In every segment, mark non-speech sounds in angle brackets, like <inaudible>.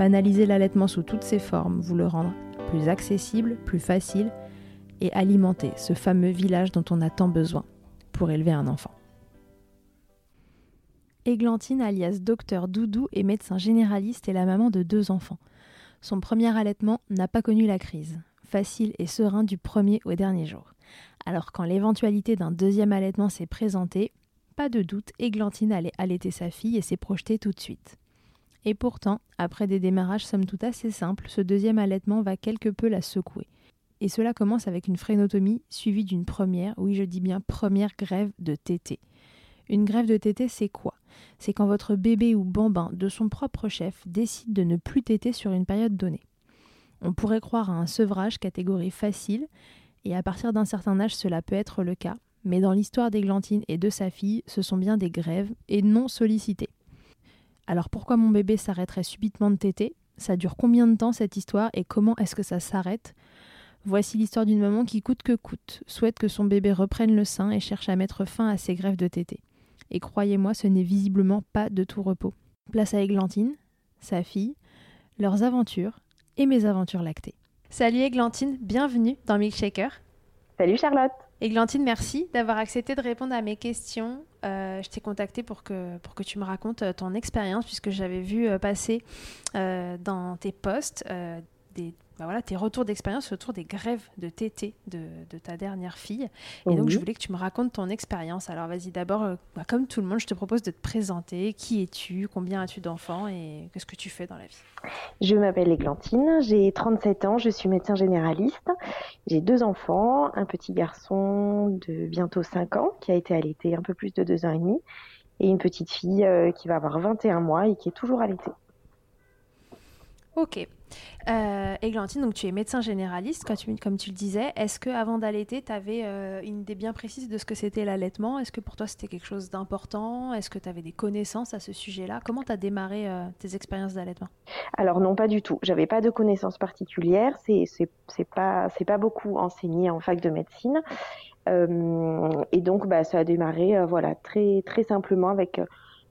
banaliser l'allaitement sous toutes ses formes, vous le rendre plus accessible, plus facile et alimenter ce fameux village dont on a tant besoin pour élever un enfant. Églantine alias Docteur Doudou est médecin généraliste et la maman de deux enfants. Son premier allaitement n'a pas connu la crise, facile et serein du premier au dernier jour. Alors quand l'éventualité d'un deuxième allaitement s'est présentée, pas de doute, Églantine allait allaiter sa fille et s'est projetée tout de suite. Et pourtant, après des démarrages somme toute assez simples, ce deuxième allaitement va quelque peu la secouer. Et cela commence avec une phrénotomie suivie d'une première, oui je dis bien première grève de tété. Une grève de tété, c'est quoi? C'est quand votre bébé ou bambin de son propre chef décide de ne plus téter sur une période donnée. On pourrait croire à un sevrage catégorie facile, et à partir d'un certain âge cela peut être le cas, mais dans l'histoire d'Églantine et de sa fille, ce sont bien des grèves et non sollicitées. Alors pourquoi mon bébé s'arrêterait subitement de téter? Ça dure combien de temps cette histoire et comment est-ce que ça s'arrête? Voici l'histoire d'une maman qui coûte que coûte souhaite que son bébé reprenne le sein et cherche à mettre fin à ses grèves de tété. Et croyez-moi, ce n'est visiblement pas de tout repos. Place à Églantine, sa fille, leurs aventures et mes aventures lactées. Salut Églantine, bienvenue dans Milkshaker. Salut Charlotte Églantine, merci d'avoir accepté de répondre à mes questions. Euh, je t'ai contacté pour que, pour que tu me racontes euh, ton expérience, puisque j'avais vu euh, passer dans tes posts des bah voilà, tes retours d'expérience autour des grèves de TT de, de ta dernière fille. Et donc, je voulais que tu me racontes ton expérience. Alors, vas-y, d'abord, bah, comme tout le monde, je te propose de te présenter. Qui es-tu? Combien as-tu d'enfants? Et qu'est-ce que tu fais dans la vie? Je m'appelle Églantine, j'ai 37 ans, je suis médecin généraliste. J'ai deux enfants, un petit garçon de bientôt 5 ans qui a été allaité un peu plus de 2 ans et demi et une petite fille qui va avoir 21 mois et qui est toujours allaitée. Ok. Euh, Églantine, donc tu es médecin généraliste, comme tu le disais. Est-ce que avant d'allaiter, tu avais euh, une idée bien précise de ce que c'était l'allaitement? Est-ce que pour toi c'était quelque chose d'important? Est-ce que tu avais des connaissances à ce sujet-là? Comment tu as démarré euh, tes expériences d'allaitement? Alors non, pas du tout. J'avais pas de connaissances particulières. C'est pas pas beaucoup enseigné en fac de médecine. et donc bah ça a démarré voilà très très simplement avec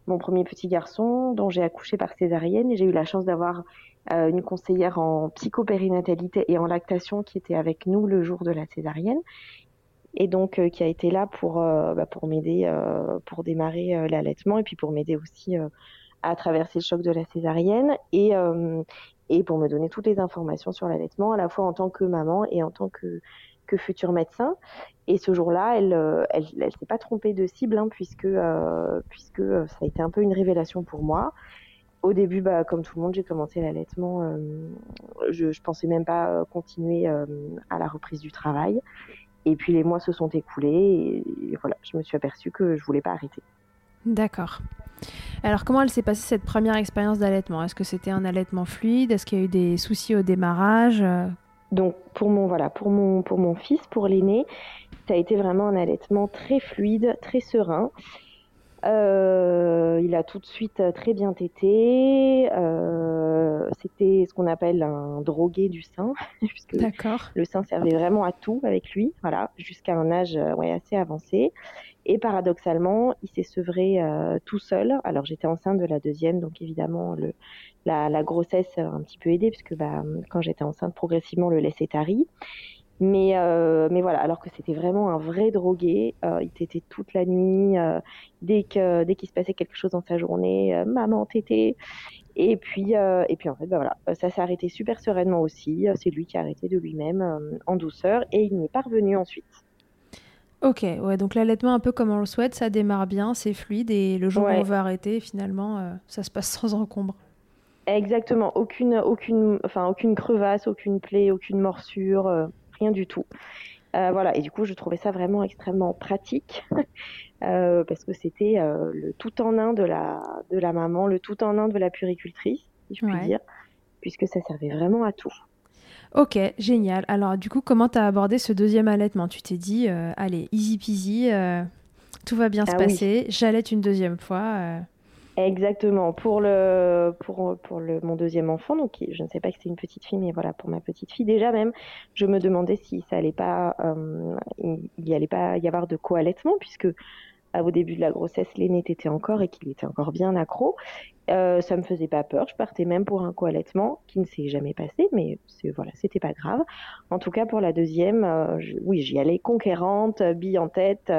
mon premier petit garçon dont j'ai accouché par césarienne et j'ai eu la chance d'avoir euh, une conseillère en psychopérinatalité et en lactation qui était avec nous le jour de la césarienne et donc euh, qui a été là pour euh, bah, pour m'aider pour démarrer l'allaitement et puis pour m'aider aussi à traverser le choc de la césarienne et et pour me donner toutes les informations sur l'allaitement à la fois en tant que maman et en tant que que futur médecin. Et ce jour-là, elle, elle, elle s'est pas trompée de cible, hein, puisque, puisque ça a été un peu une révélation pour moi au début, bah, comme tout le monde, j'ai commencé l'allaitement. Euh, je, ne pensais même pas euh, continuer euh, à la reprise du travail. Et puis les mois se sont écoulés et, voilà, je me suis aperçue que je voulais pas arrêter. D'accord. Alors comment elle s'est passée cette première expérience d'allaitement? Est-ce que c'était un allaitement fluide? Est-ce qu'il y a eu des soucis au démarrage Donc pour mon voilà, pour mon pour mon fils, pour l'aîné, ça a été vraiment un allaitement très fluide, très serein. Euh, il a tout de suite euh, très bien tété. Euh, C'était ce qu'on appelle un drogué du sein, <laughs> puisque le sein servait vraiment à tout avec lui, voilà, jusqu'à un âge euh, ouais, assez avancé. Et paradoxalement, il s'est sevré euh, tout seul. Alors j'étais enceinte de la deuxième, donc évidemment le, la, la, grossesse a un petit peu aidé, puisque bah, quand j'étais enceinte, progressivement le lait s'est tari. Mais, euh, mais voilà, alors que c'était vraiment un vrai drogué. Euh, il t'était toute la nuit. Euh, dès que dès qu'il se passait quelque chose dans sa journée, maman t'étais. Et puis, et puis en fait, bah voilà, ça s'est arrêté super sereinement aussi. C'est lui qui a arrêté de lui-même en douceur et il n'est pas revenu ensuite. Ok, ouais, donc l'allaitement, un peu comme on le souhaite, ça démarre bien, c'est fluide et le jour où on veut arrêter, finalement, ça se passe sans encombre. Exactement, aucune, aucune, enfin, aucune crevasse, aucune plaie, aucune morsure, rien du tout. Euh, voilà, et du coup, je trouvais ça vraiment extrêmement pratique <laughs> euh, parce que c'était le tout en un de la, de la maman, le tout en un de la puricultrice, si je puis dire, puisque ça servait vraiment à tout. Ok, génial. Alors, du coup, comment tu as abordé ce deuxième allaitement? Tu t'es dit, allez, easy peasy, tout va bien se ah passer, j'allaite une deuxième fois. Exactement. Pour le pour pour le mon deuxième enfant, donc je ne sais pas que c'est une petite fille, mais voilà pour ma petite fille déjà même, je me demandais si ça allait pas euh, il, y allait pas y avoir de co-allaitement puisque au début de la grossesse, l'aîné était encore et qu'il était encore bien accro. Euh, ça me faisait pas peur. Je partais même pour un co-allaitement qui ne s'est jamais passé, mais voilà, c'était pas grave. En tout cas, pour la deuxième, euh, oui, j'y allais conquérante, bille en tête,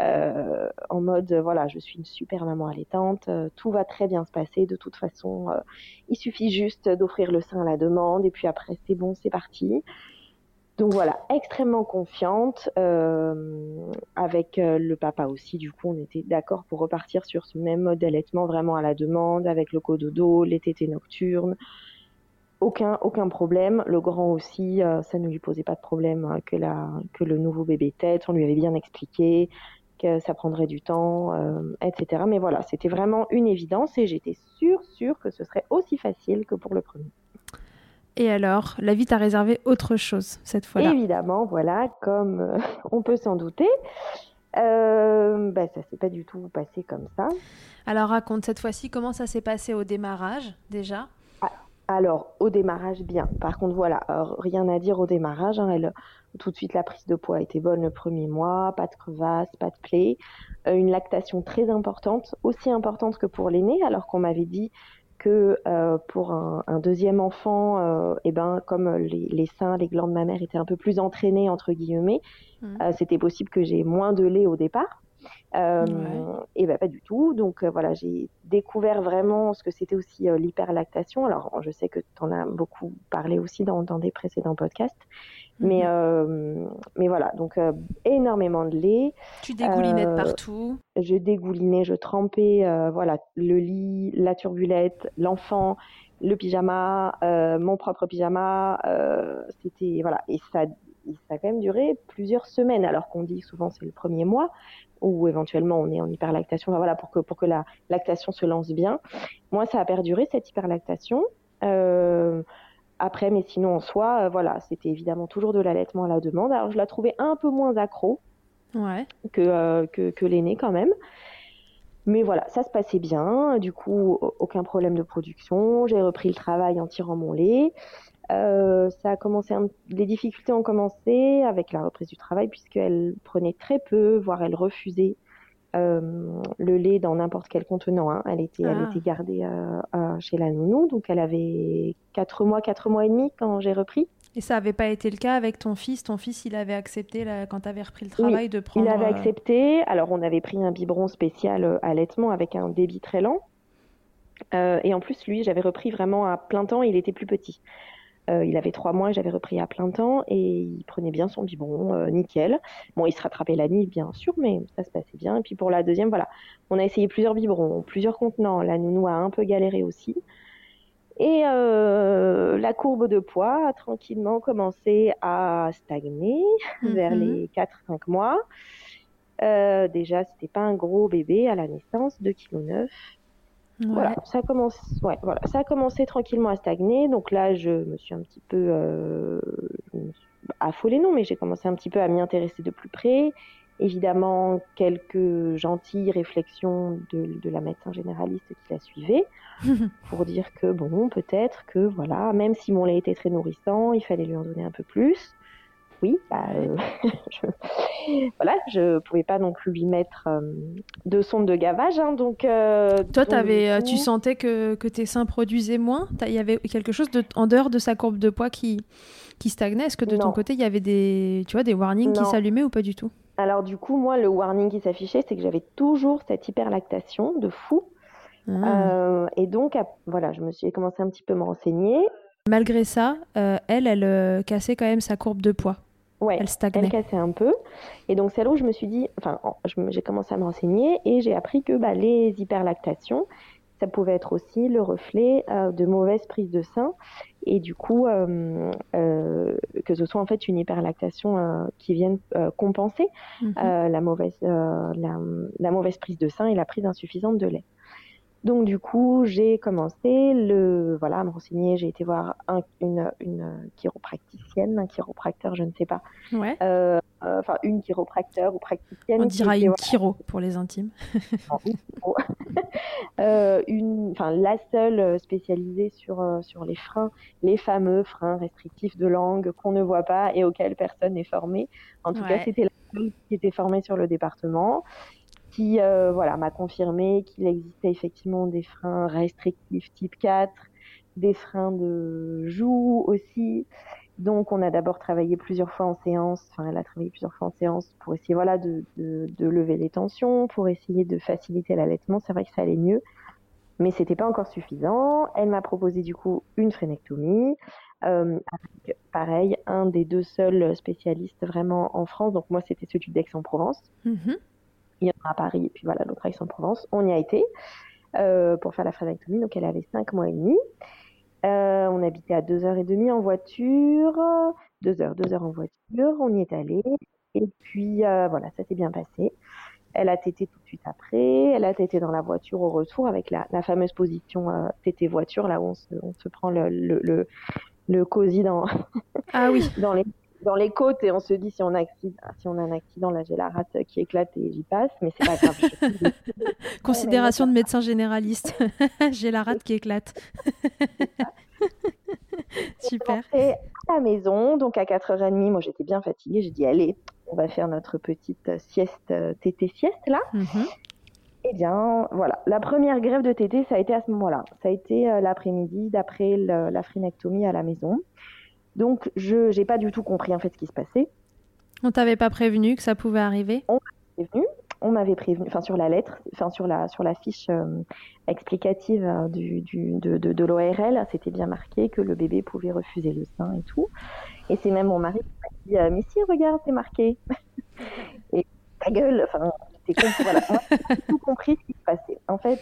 euh, en mode voilà, je suis une super maman allaitante, tout va très bien se passer. De toute façon, il suffit juste d'offrir le sein à la demande et puis après c'est bon, c'est parti. Donc voilà, extrêmement confiante. Euh, avec euh, le papa aussi, du coup, on était d'accord pour repartir sur ce même mode d'allaitement vraiment à la demande, avec le cododo, les tétés nocturnes. Aucun, aucun problème. Le grand aussi, euh, ça ne lui posait pas de problème que, le nouveau bébé tête. On lui avait bien expliqué que ça prendrait du temps, etc. Mais voilà, c'était vraiment une évidence et j'étais sûre, sûre que ce serait aussi facile que pour le premier. Et alors, la vie t'a réservé autre chose cette fois-là? Évidemment, voilà, comme euh, on peut s'en douter. Euh, bah, ça s'est pas du tout passé comme ça. Alors raconte cette fois-ci comment ça s'est passé au démarrage déjà? Ah, Alors au démarrage bien. Par contre voilà, rien à dire au démarrage. Hein. elle, tout de suite la prise de poids était bonne le premier mois, pas de crevasse, pas de plaie, euh, une lactation très importante, aussi importante que pour l'aîné, alors qu'on m'avait dit que euh, pour un, deuxième enfant, euh, eh ben, comme les, seins, les glandes mammaires étaient un peu plus entraînées, entre guillemets, mmh. euh, c'était possible que j'ai moins de lait au départ. Et ben pas du tout. Donc voilà, j'ai découvert vraiment ce que c'était aussi l'hyperlactation. Alors je sais que tu en as beaucoup parlé aussi dans, dans des précédents podcasts. Mais, mhm. euh, mais voilà, donc euh, énormément de lait. Tu dégoulinais de euh, partout. Je dégoulinais, je trempais, voilà, le lit, la turbulette, l'enfant, le pyjama, mon propre pyjama. C'était voilà, et ça, ça a quand même duré plusieurs semaines, alors qu'on dit souvent c'est le premier mois ou éventuellement on est en hyperlactation. Enfin, voilà, pour que pour que la lactation se lance bien. Moi, ça a perduré cette hyperlactation. Euh, après, mais sinon en soi, euh, voilà, c'était évidemment toujours de l'allaitement à la demande. Alors je la trouvais un peu moins accro que, euh, que, que l'aîné quand même. Mais voilà, ça se passait bien. Du coup, aucun problème de production. J'ai repris le travail en tirant mon lait. Euh, ça a commencé, les difficultés ont commencé avec la reprise du travail puisqu'elle prenait très peu, voire elle refusait euh, le lait dans n'importe quel contenant. Hein. Elle, était, elle ah. était gardée euh, chez la nounou, donc elle avait 4 mois, 4 mois et demi quand j'ai repris. Et ça n'avait pas été le cas avec ton fils? Ton fils, il avait accepté quand tu avais repris le travail de prendre. Il avait accepté. Alors, on avait pris un biberon spécial allaitement avec un débit très lent. et en plus, lui, j'avais repris vraiment à plein temps. Il était plus petit. Euh, il avait trois mois, j'avais repris à plein temps et il prenait bien son biberon, euh, nickel. Bon, il se rattrapait la nuit, bien sûr, mais ça se passait bien. Et puis pour la deuxième, voilà, on a essayé plusieurs biberons, plusieurs contenants. La nounou a un peu galéré aussi. Et euh, la courbe de poids a tranquillement commencé à stagner <laughs> vers mhm. les 4-5 mois. déjà, c'était pas un gros bébé à la naissance, 2,9 kg. Voilà, ça commence, ouais, voilà, ça a commencé tranquillement à stagner. Donc là, je me suis un petit peu euh, affolée, non, mais j'ai commencé un petit peu à m'y intéresser de plus près. Évidemment, quelques gentilles réflexions de, de la médecin généraliste qui la suivait <laughs> pour dire que bon, peut-être que voilà, même si mon lait était très nourrissant, il fallait lui en donner un peu plus oui, bah, euh, <laughs> je, voilà, je pouvais pas non plus lui mettre euh, de sonde de gavage. Hein, donc, euh, toi, avais, tu sentais que, que, tes seins produisaient moins? Il y avait quelque chose de, en dehors de sa courbe de poids qui, qui stagnait? Est-ce que de ton côté, il y avait des, tu vois, des warnings qui s'allumaient ou pas du tout? Alors du coup, moi, le warning qui s'affichait, c'est que j'avais toujours cette hyperlactation de fou. Ah. et donc, voilà, je me suis commencé un petit peu à me renseigner. Malgré ça, elle, elle cassait quand même sa courbe de poids. Ouais, elle stagnait. Elle cassait un peu. Et donc, c'est là où je me suis dit, enfin, j'ai commencé à me renseigner et j'ai appris que bah, les hyperlactations, ça pouvait être aussi le reflet euh, de mauvaise prise de sein et du coup euh, euh, que ce soit en fait une hyperlactation qui vienne compenser mhm. la mauvaise la, mauvaise prise de sein et la prise insuffisante de lait. Donc du coup, j'ai commencé le voilà à me renseigner. J'ai été voir une, une chiropracticienne, un chiropracteur, je ne sais pas. Ouais. Euh, enfin, une chiropracteur ou praticienne. On dira une chiro pour les intimes. <laughs> <laughs> euh, une, enfin, la seule spécialisée sur euh, sur les freins, les fameux freins restrictifs de langue qu'on ne voit pas et auxquels personne n'est formé. En tout cas, c'était la seule qui était formée sur le département qui euh, voilà, m'a confirmé qu'il existait effectivement des freins restrictifs type 4, des freins de joue aussi. Donc, on a d'abord travaillé plusieurs fois en séance, enfin, elle a travaillé plusieurs fois en séance pour essayer voilà, de, de, lever les tensions, pour essayer de faciliter l'allaitement. C'est vrai que ça allait mieux, mais c'était pas encore suffisant. Elle m'a proposé du coup une frénectomie, euh, pareil, un des deux seuls spécialistes vraiment en France. Donc, moi, c'était celui d'Aix-en-Provence. Mm-hmm il y en a à Paris et puis voilà, l'autre à Aix-en-Provence. On y a été euh, pour faire la frénectomie, donc elle avait 5 mois et demi. Euh, on habitait à 2h30 en voiture, 2 heures, 2 heures en voiture, on y est allé, et puis euh, voilà, ça s'est bien passé. Elle a tété tout de suite après, elle a tété dans la voiture au retour avec la, fameuse position tété voiture, là où on se, prend le, le, le, cosy dans, ah oui. <laughs> dans les dans les côtes et on se dit si on a, si on a un accident, là j'ai la rate qui éclate et j'y passe, mais c'est pas grave. <laughs> Considération de médecin généraliste. <laughs> j'ai la rate qui éclate. <laughs> Super. Et à la maison, donc à 4h30, moi j'étais bien fatiguée, j'ai dit allez, on va faire notre petite sieste, tété sieste là. Mm-hmm. Eh bien, voilà. La première grève de tété, ça a été à ce moment-là. Ça a été euh, l'après-midi d'après la phrénectomie à la maison. Donc, je n'ai pas du tout compris en fait ce qui se passait. On t'avait pas prévenu que ça pouvait arriver? On m'avait prévenu. On m'avait prévenu, enfin sur la lettre, enfin sur la sur la fiche euh, explicative euh, du, du, de, de, de l'ORL, c'était bien marqué que le bébé pouvait refuser le sein et tout. Et c'est même mon mari qui m'a dit euh, mais si regarde c'est marqué. <laughs> et ta gueule, enfin j'ai voilà, tout compris ce qui se passait. En fait,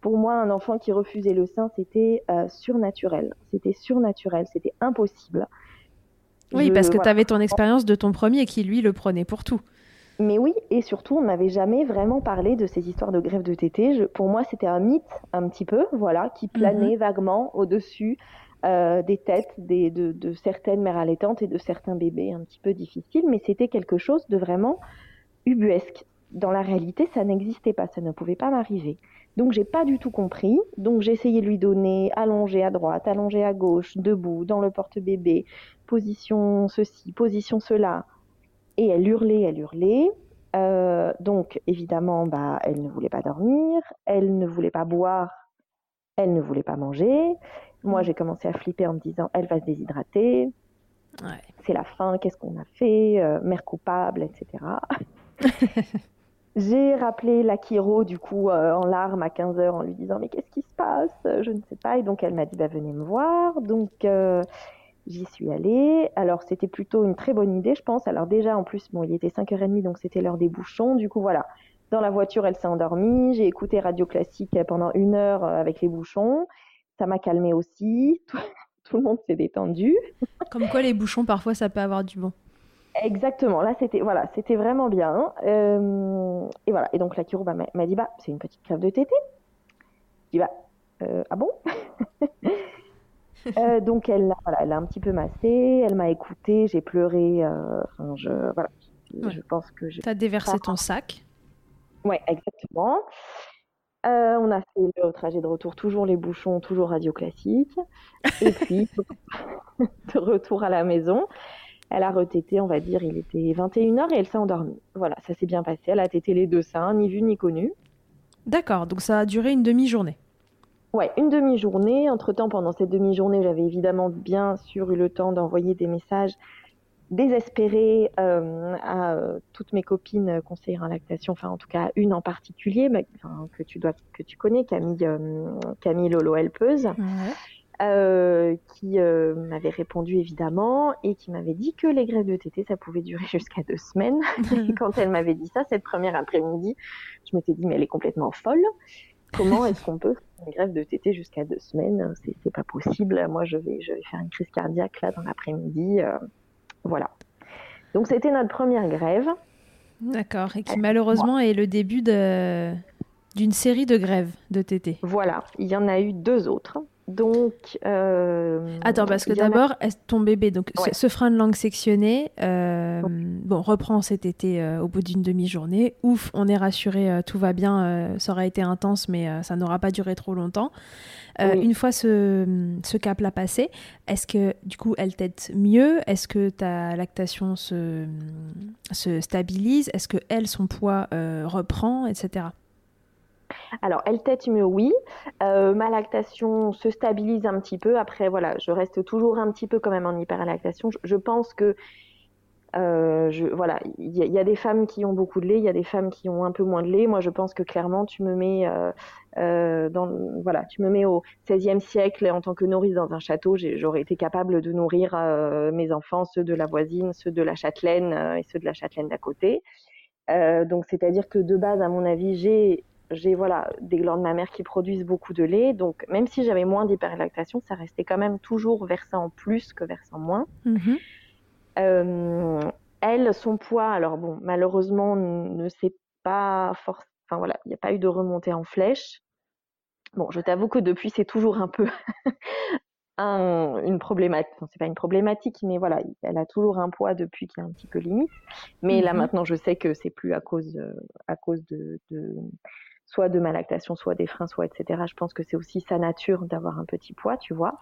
pour moi, un enfant qui refusait le sein, c'était euh, surnaturel. C'était surnaturel, c'était impossible. Oui, parce que tu avais ton expérience de ton premier qui, lui, le prenait pour tout. Mais oui, et surtout, on n'avait jamais vraiment parlé de ces histoires de grève de tété. pour moi, c'était un mythe, un petit peu, voilà, qui planait mhm. vaguement au-dessus euh, des têtes des, de, de, certaines mères allaitantes et de certains bébés un petit peu difficiles, mais c'était quelque chose de vraiment ubuesque. Dans la réalité, ça n'existait pas, ça ne pouvait pas m'arriver. Donc j'ai pas du tout compris. Donc j'ai essayé de lui donner allongé à droite, allongé à gauche, debout, dans le porte-bébé, position ceci, position cela. Et elle hurlait, elle hurlait. Euh, donc évidemment, bah, elle ne voulait pas dormir, elle ne voulait pas boire, elle ne voulait pas manger. Moi, j'ai commencé à flipper en me disant, elle va se déshydrater. C'est la fin, qu'est-ce qu'on a fait? Euh, Mère coupable, etc. <laughs> J'ai rappelé la Kiro, du coup, euh, en larmes à 15h en lui disant Mais qu'est-ce qui se passe? Je ne sais pas. Et donc, elle m'a dit bah, Venez me voir. Donc, euh, j'y suis allée. Alors, c'était plutôt une très bonne idée, je pense. Alors, déjà, en plus, bon, il était 5h30, donc c'était l'heure des bouchons. Du coup, voilà. Dans la voiture, elle s'est endormie. J'ai écouté Radio Classique pendant une heure euh, avec les bouchons. Ça m'a calmé aussi. <laughs> tout le monde s'est détendu. Comme quoi, les bouchons, parfois, ça peut avoir du bon. Exactement. Là, c'était voilà, c'était vraiment bien. Euh, et voilà. Et donc la chiro m'a dit bah c'est une petite crève de tété. Je dis bah euh, ah bon? <laughs> euh, donc elle, voilà, elle a un petit peu massé, elle m'a écouté, j'ai pleuré. Enfin, je voilà, je pense que j'ai. T'as déversé ton sac. Ouais, exactement. on a fait le trajet de retour, toujours les bouchons, toujours radio classique. Et puis, <laughs> de retour à la maison, elle a retété, on va dire, il était 21h et elle s'est endormie. Voilà, ça s'est bien passé. Elle a tété les deux seins, ni vu ni connu. D'accord, donc ça a duré une demi-journée. Ouais, une demi-journée. Entre-temps, pendant cette demi-journée, j'avais évidemment bien sûr eu le temps d'envoyer des messages désespérée à toutes mes copines conseillères en lactation, enfin en tout cas une en particulier que tu dois que tu connais, Camille Camille Lolo Helpeuse. Euh, qui euh, m'avait répondu évidemment et qui m'avait dit que les grèves de TT, ça pouvait durer <laughs> jusqu'à deux semaines. et quand elle m'avait dit ça, cette première après-midi, je m'étais dit, mais elle est complètement folle. Comment est-ce qu'on peut faire une grève de TT jusqu'à deux semaines? C'est pas possible. Moi, je vais, je vais faire une crise cardiaque là dans l'après-midi. Euh, voilà. Donc, c'était notre première grève. D'accord. Et qui malheureusement est le début d'une série de grèves de TT. Voilà. Il y en a eu deux autres. Donc. Euh, Attends, parce que d'abord, ton bébé, donc ce, frein de langue sectionné, euh, bon, reprend cet été euh, au bout d'une demi-journée. Ouf, on est rassuré, tout va bien, ça aura été intense, mais ça n'aura pas duré trop longtemps. Une fois ce, ce cap-là passé, est-ce que du coup elle tète mieux? Est-ce que ta lactation se, se stabilise? Est-ce que elle, son poids reprend, etc. Alors, elle tête mieux, oui. Euh, ma lactation se stabilise un petit peu. Après, voilà, je reste toujours un petit peu quand même en hyperlactation. Je, je pense que, euh, voilà, il y, a des femmes qui ont beaucoup de lait, il y a des femmes qui ont un peu moins de lait. Moi, je pense que clairement, tu me mets, euh, voilà, tu me mets au XVIe siècle en tant que nourrice dans un château. J'aurais été capable de nourrir mes enfants, ceux de la voisine, ceux de la châtelaine et ceux de la châtelaine d'à côté. donc, c'est-à-dire que de base, à mon avis, j'ai j'ai voilà des glandes mammaires qui produisent beaucoup de lait, donc même si j'avais moins d'hyperlactation, ça restait quand même toujours versant plus que versant moins. Mhm. Euh, elle, son poids, alors bon, malheureusement, ne s'est pas forcément, enfin voilà, il n'y a pas eu de remontée en flèche. Bon, je t'avoue que depuis, c'est toujours un peu <laughs> une problématique. Enfin, c'est pas une problématique, mais voilà, elle a toujours un poids depuis qui est un petit peu limite. Mais là mhm. maintenant, je sais que c'est plus à cause, euh, à cause de, soit de ma lactation, soit des freins, soit etc. Je pense que c'est aussi sa nature d'avoir un petit poids, tu vois.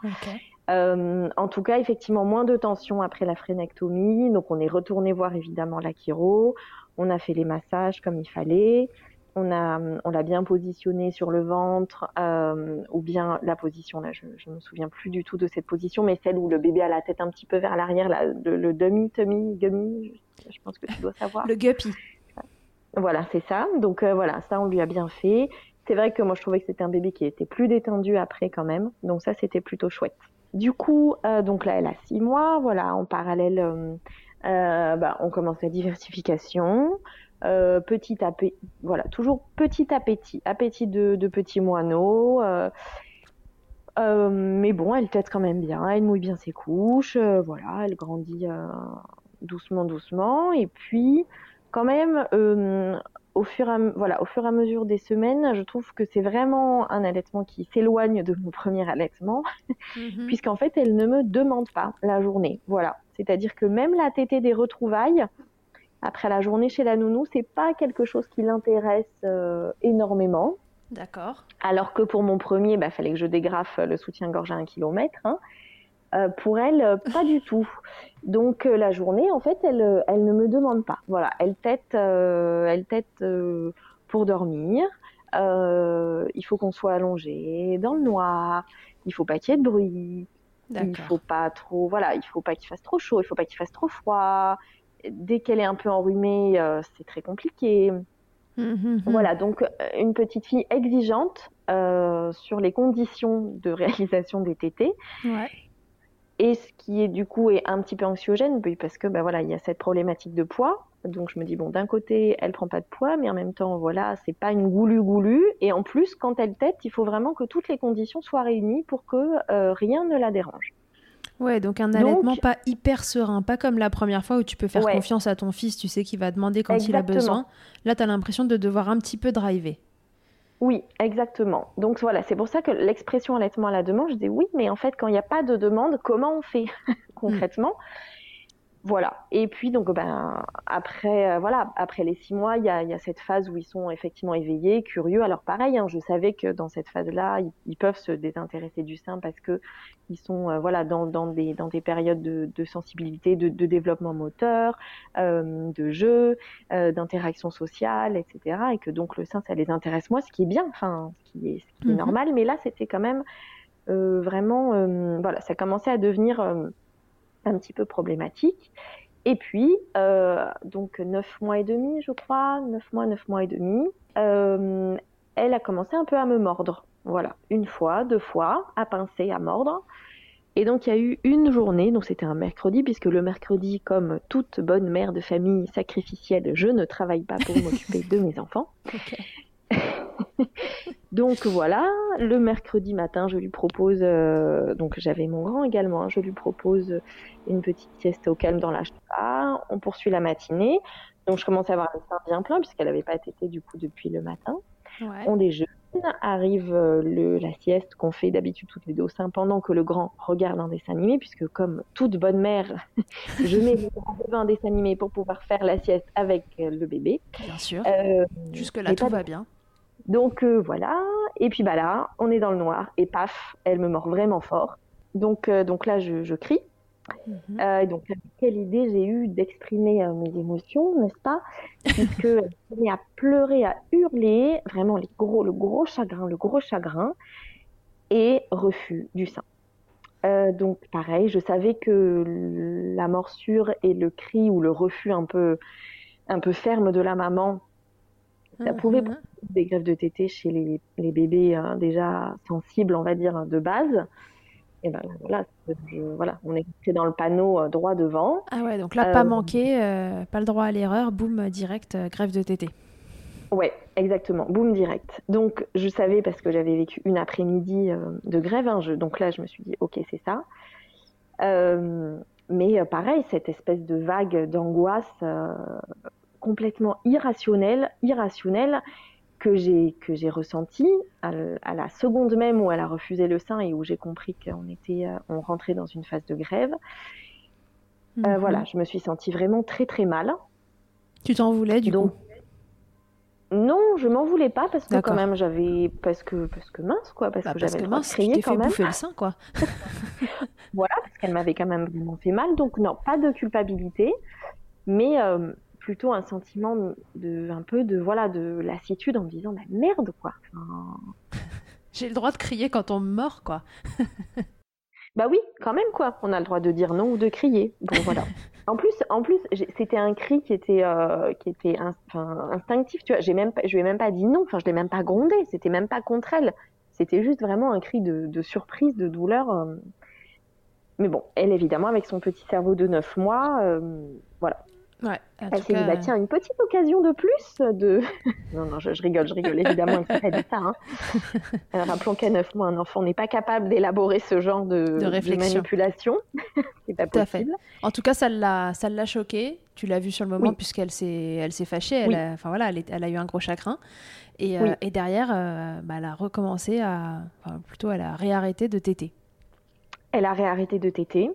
Euh, en tout cas, effectivement, moins de tension après la frénectomie. Donc, on est retourné voir évidemment la chiro. On a fait les massages comme il fallait. On a, on l'a bien positionné sur le ventre, euh, ou bien la position là, je, ne me souviens plus du tout de cette position, mais celle où le bébé a la tête un petit peu vers l'arrière, le, le demi, tummy, gummy, je pense que tu dois savoir. Le guppy. Voilà, c'est ça. Donc euh, voilà, ça on lui a bien fait. C'est vrai que moi je trouvais que c'était un bébé qui était plus détendu après quand même. Donc ça c'était plutôt chouette. Du coup, euh, donc là elle a six mois. Voilà, en parallèle, euh, bah, on commence la diversification. petit appétit, voilà, toujours petit appétit, appétit de, de petits moineaux. mais bon, elle tête quand même bien, elle mouille bien ses couches, voilà, elle grandit doucement, doucement. Et puis, quand même, euh, au, fur et à, voilà, au fur et à mesure des semaines, je trouve que c'est vraiment un allaitement qui s'éloigne de mon premier allaitement, mhm. puisqu'en fait, elle ne me demande pas la journée. Voilà. C'est-à-dire que même la tétée des retrouvailles, après la journée chez la nounou, c'est pas quelque chose qui l'intéresse euh, énormément. D'accord. Alors que pour mon premier, il bah, fallait que je dégrafe le soutien-gorge à un kilomètre. Hein. Euh, pour elle, euh, pas du tout. Donc euh, la journée, en fait, elle, elle ne me demande pas. Voilà, elle tête, elle tête pour dormir. il faut qu'on soit allongé dans le noir. Il faut pas qu'il y ait de bruit. Il faut pas trop, voilà, il faut pas qu'il fasse trop chaud. Il faut pas qu'il fasse trop froid. Dès qu'elle est un peu enrhumée, c'est très compliqué. Mmh, mmh, mmh. Voilà, donc une petite fille exigeante sur les conditions de réalisation des tétés. Ouais et ce qui est du coup est un petit peu anxiogène parce que ben voilà il y a cette problématique de poids. Donc je me dis bon d'un côté elle prend pas de poids mais en même temps voilà c'est pas une goulue goulue et en plus quand elle tête il faut vraiment que toutes les conditions soient réunies pour que euh, rien ne la dérange. Ouais, donc un allaitement pas hyper serein, pas comme la première fois où tu peux faire confiance à ton fils, tu sais qu'il va demander quand il a besoin. Là, tu as l'impression de devoir un petit peu driver. Oui, exactement. Donc voilà, c'est pour ça que l'expression allaitement à la demande, je dis oui, mais en fait, quand il n'y a pas de demande, comment on fait <laughs> concrètement? Voilà. Et puis donc ben après euh, voilà après les six mois, il y a, cette phase où ils sont effectivement éveillés, curieux. Alors pareil, hein, je savais que dans cette phase-là, ils, peuvent se désintéresser du sein parce que ils sont euh, voilà dans, dans, des dans des périodes de, de sensibilité, de, de, développement moteur, euh, de jeu, euh, d'interaction sociale, etc. Et que donc le sein ça les intéresse moi, ce qui est bien, enfin ce qui est, ce qui est mhm. normal. Mais là c'était quand même vraiment voilà, ça commençait à devenir un petit peu problématique. Et puis, euh, donc neuf mois et demi, je crois, neuf mois, neuf mois et demi, euh, elle a commencé un peu à me mordre. Voilà, une fois, deux fois, à pincer, à mordre. Et donc il y a eu une journée, donc c'était un mercredi, puisque le mercredi, comme toute bonne mère de famille sacrificielle, je ne travaille pas pour m'occuper de mes enfants. <laughs> <laughs> donc voilà, le mercredi matin, je lui propose, euh, donc j'avais mon grand également, hein, je lui propose une petite sieste au calme dans la chambre. On poursuit la matinée. Donc je commence à avoir le sein bien plein puisqu'elle n'avait pas tété du coup depuis le matin. On déjeune, arrive euh, le, la sieste qu'on fait d'habitude toutes les deux au sein pendant que le grand regarde un dessin animé, puisque comme toute bonne mère, <laughs> je mets le grand devant un dessin animé pour pouvoir faire la sieste avec euh, le bébé. Bien sûr. Euh, Jusque là tout va bien. Donc voilà, et puis bah là, on est dans le noir et paf, elle me mord vraiment fort. Donc donc là, je, je crie. Euh, donc, quelle idée j'ai eu d'exprimer euh, mes émotions, n'est-ce pas? Puisque <laughs> elle à pleurer, à hurler, vraiment les gros, le gros chagrin, le gros chagrin, et refus du sein. Euh, donc, pareil, je savais que la morsure et le cri ou le refus un peu, un peu ferme de la maman, ça mhm. pouvait pouvait des grèves de tétée chez les, les bébés déjà sensibles, on va dire, de base. Et ben voilà, voilà, on est dans le panneau euh, droit devant. Ah ouais, donc là, pas euh, manqué, euh, pas le droit à l'erreur, boum, direct, grève de TT. Ouais, exactement, boum, direct. Donc je savais parce que j'avais vécu une après-midi de grève, hein, donc là je me suis dit, ok, c'est ça. mais pareil, cette espèce de vague d'angoisse complètement irrationnelle, irrationnelle, que j'ai que j'ai ressenti à, la seconde même où elle a refusé le sein et où j'ai compris qu'on était euh, on rentrait dans une phase de grève. Euh, mhm. voilà, je me suis sentie vraiment très très mal. Tu t'en voulais du coup? Non, je m'en voulais pas parce que quand même j'avais parce que parce que mince quoi parce bah, que j'avais mince, crié quand fait même. bouffer le sein quoi. <laughs> <laughs> voilà, parce qu'elle m'avait quand même vraiment fait mal donc non, pas de culpabilité mais euh, plutôt un sentiment de un peu de voilà de lassitude en me disant bah merde quoi. J'ai le droit de crier quand on me mord quoi. <laughs> bah oui, quand même quoi. On a le droit de dire non ou de crier. Bon voilà. <laughs> en plus, en plus, c'était un cri qui était euh, qui était instinctif. Tu vois, j'ai même je lui ai même pas dit non. Enfin, je l'ai même pas grondé. C'était même pas contre elle. C'était juste vraiment un cri de, surprise, de douleur. Euh. Mais bon, elle évidemment avec son petit cerveau de 9 mois, euh, voilà, Ouais, elle s'est dit, bah, tiens, une petite occasion de plus de. <laughs> non, non, je, rigole, je rigole, évidemment, elle s'est dit ça. Hein. <laughs> Euh, rappelons qu'à 9 mois, un enfant n'est pas capable d'élaborer ce genre de, de, manipulation. <laughs> C'est pas possible. En tout cas, ça l'a, ça l'a choqué. Tu l'as vu sur le moment, puisqu'elle s'est, fâchée. Elle, a, enfin, voilà, elle, elle, a eu un gros chagrin. Et, euh, et derrière, euh, bah, elle a recommencé à. Enfin, plutôt, elle a réarrêté de téter. Elle a réarrêté de téter.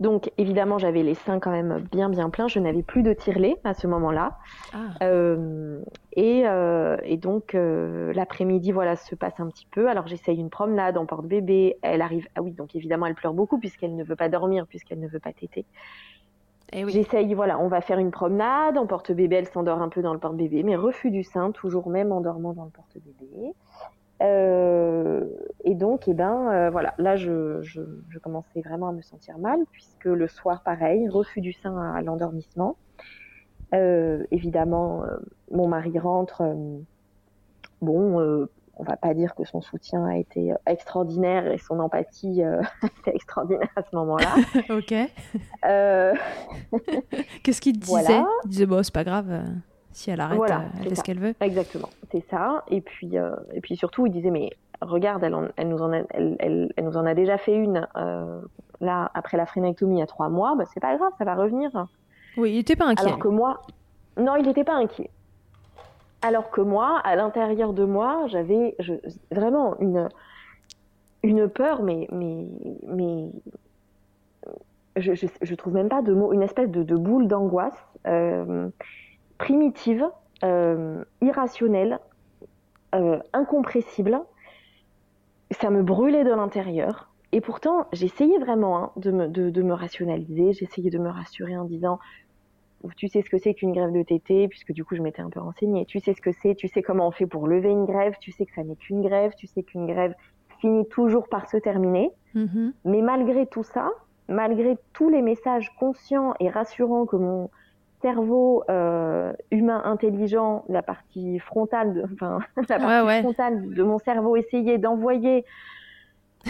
Donc évidemment, j'avais les seins quand même bien bien pleins. Je n'avais plus de tire-lait à ce moment-là. Ah. Euh, euh, et, donc euh, l'après-midi, voilà, se passe un petit peu. Alors j'essaye une promenade en porte-bébé. Elle arrive. Ah oui, donc évidemment, elle pleure beaucoup puisqu'elle ne veut pas dormir, puisqu'elle ne veut pas téter. Eh J'essaye, voilà, on va faire une promenade en porte-bébé. Elle s'endort un peu dans le porte-bébé, mais refus du sein, toujours même en dormant dans le porte-bébé. Euh, et donc, et eh ben, euh, voilà, là, je, je, je, commençais vraiment à me sentir mal, puisque le soir, pareil, refus du sein à, l'endormissement. Euh, évidemment, mon mari rentre. bon, on va pas dire que son soutien a été extraordinaire et son empathie <laughs> était extraordinaire à ce moment-là. <laughs> ok. Qu'est-ce qu'il te <laughs> disait? Il disait bon, c'est pas grave. Si elle arrête, elle fait ce qu'elle veut. Exactement, c'est ça. Et puis, et puis surtout, il disait mais regarde, elle, nous en a, elle, nous en a déjà fait une euh, là après la phrénectomie il y a trois mois, bah, c'est pas grave, ça va revenir. Oui, il n'était pas inquiet. Alors que moi, non, il n'était pas inquiet. Alors que moi, à l'intérieur de moi, j'avais vraiment une, une peur, mais, mais, mais je, je, trouve même pas de mots, une espèce de, boule d'angoisse euh, primitive, euh, irrationnelle, incompressible ça me brûlait de l'intérieur. Et pourtant, j'essayais vraiment hein, de, me, de, me rationaliser, j'essayais de me rassurer en disant tu sais ce que c'est qu'une grève de TT, puisque du coup je m'étais un peu renseignée. Tu sais ce que c'est, tu sais comment on fait pour lever une grève, tu sais que ça n'est qu'une grève, tu sais qu'une grève finit toujours par se terminer. Mm-hmm. Mais malgré tout ça, malgré tous les messages conscients et rassurants que mon cerveau euh, humain intelligent, la partie frontale, de, enfin <laughs> la partie frontale de mon cerveau essayait d'envoyer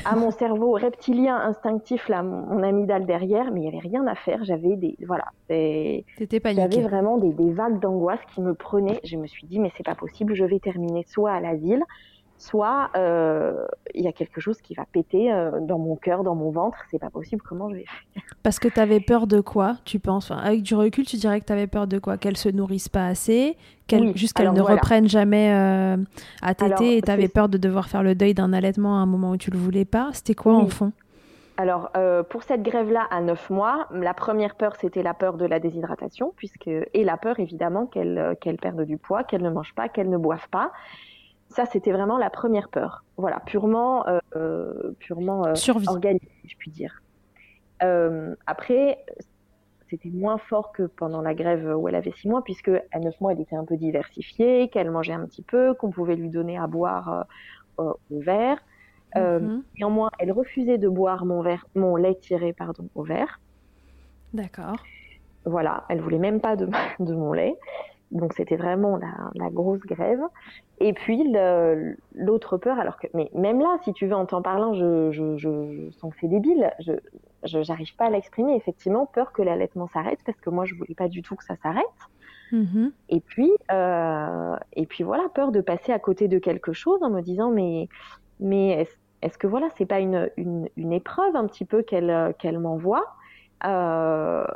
à mon cerveau reptilien instinctif là mon, amygdale derrière, mais il y avait rien à faire. J'avais des voilà, j'avais vraiment des, des vagues d'angoisse qui me prenaient. Je me suis dit mais c'est pas possible, je vais terminer soit à l'asile, soit euh, il y a quelque chose qui va péter euh, dans mon cœur, dans mon ventre, c'est pas possible, comment je vais faire? Parce que tu avais peur de quoi, tu penses? Avec du recul, tu dirais que tu avais peur de quoi? Qu'elle se nourrisse pas assez, qu'elle juste qu'elle ne reprenne jamais euh, à téter et tu avais peur de devoir faire le deuil d'un allaitement à un moment où tu le voulais pas? C'était quoi en fond? Alors, pour cette grève-là, à 9 mois, la première peur, c'était la peur de la déshydratation, puisque et la peur, évidemment, qu'elle qu'elle perde du poids, qu'elle ne mange pas, qu'elle ne boive pas. Ça, c'était vraiment la première peur. Voilà, purement, euh, euh purement euh, organique, je puis dire. Euh, après, c'était moins fort que pendant la grève où elle avait six mois, puisque à neuf mois, elle était un peu diversifiée, qu'elle mangeait un petit peu, qu'on pouvait lui donner à boire au verre. Mm Néanmoins, elle refusait de boire mon, verre, mon lait tiré pardon, au verre. D'accord. Voilà, elle voulait même pas de, <laughs> de mon lait. Donc c'était vraiment la, la, grosse grève. Et puis l'autre peur, alors que, mais même là, si tu veux, en t'en parlant, je, je, je, sens que c'est débile. Je n'arrive pas à l'exprimer. Effectivement, peur que l'allaitement s'arrête parce que moi, je voulais pas du tout que ça s'arrête. Mm-hmm. Et puis, euh, et puis voilà, peur de passer à côté de quelque chose en me disant mais, mais est-ce est que voilà, c'est pas une, une, une, épreuve un petit peu qu'elle qu'elle m'envoie euh,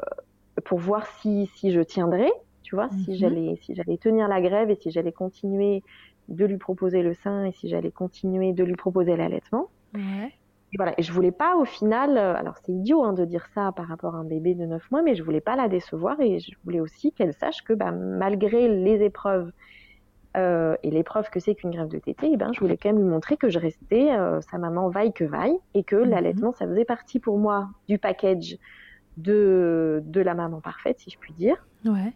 pour voir si, si je tiendrai tu vois, si mhm. j'allais si j'allais tenir la grève et si j'allais continuer de lui proposer le sein et si j'allais continuer de lui proposer l'allaitement. Et voilà, et je voulais pas au final, euh, alors c'est idiot hein, de dire ça par rapport à un bébé de 9 mois, mais je voulais pas la décevoir et je voulais aussi qu'elle sache que bah, malgré les épreuves euh, et l'épreuve que c'est qu'une grève de tétée, eh ben, je voulais quand même lui montrer que je restais euh, sa maman vaille que vaille et que mhm. l'allaitement, ça faisait partie pour moi du package de, de la maman parfaite, si je puis dire. Ouais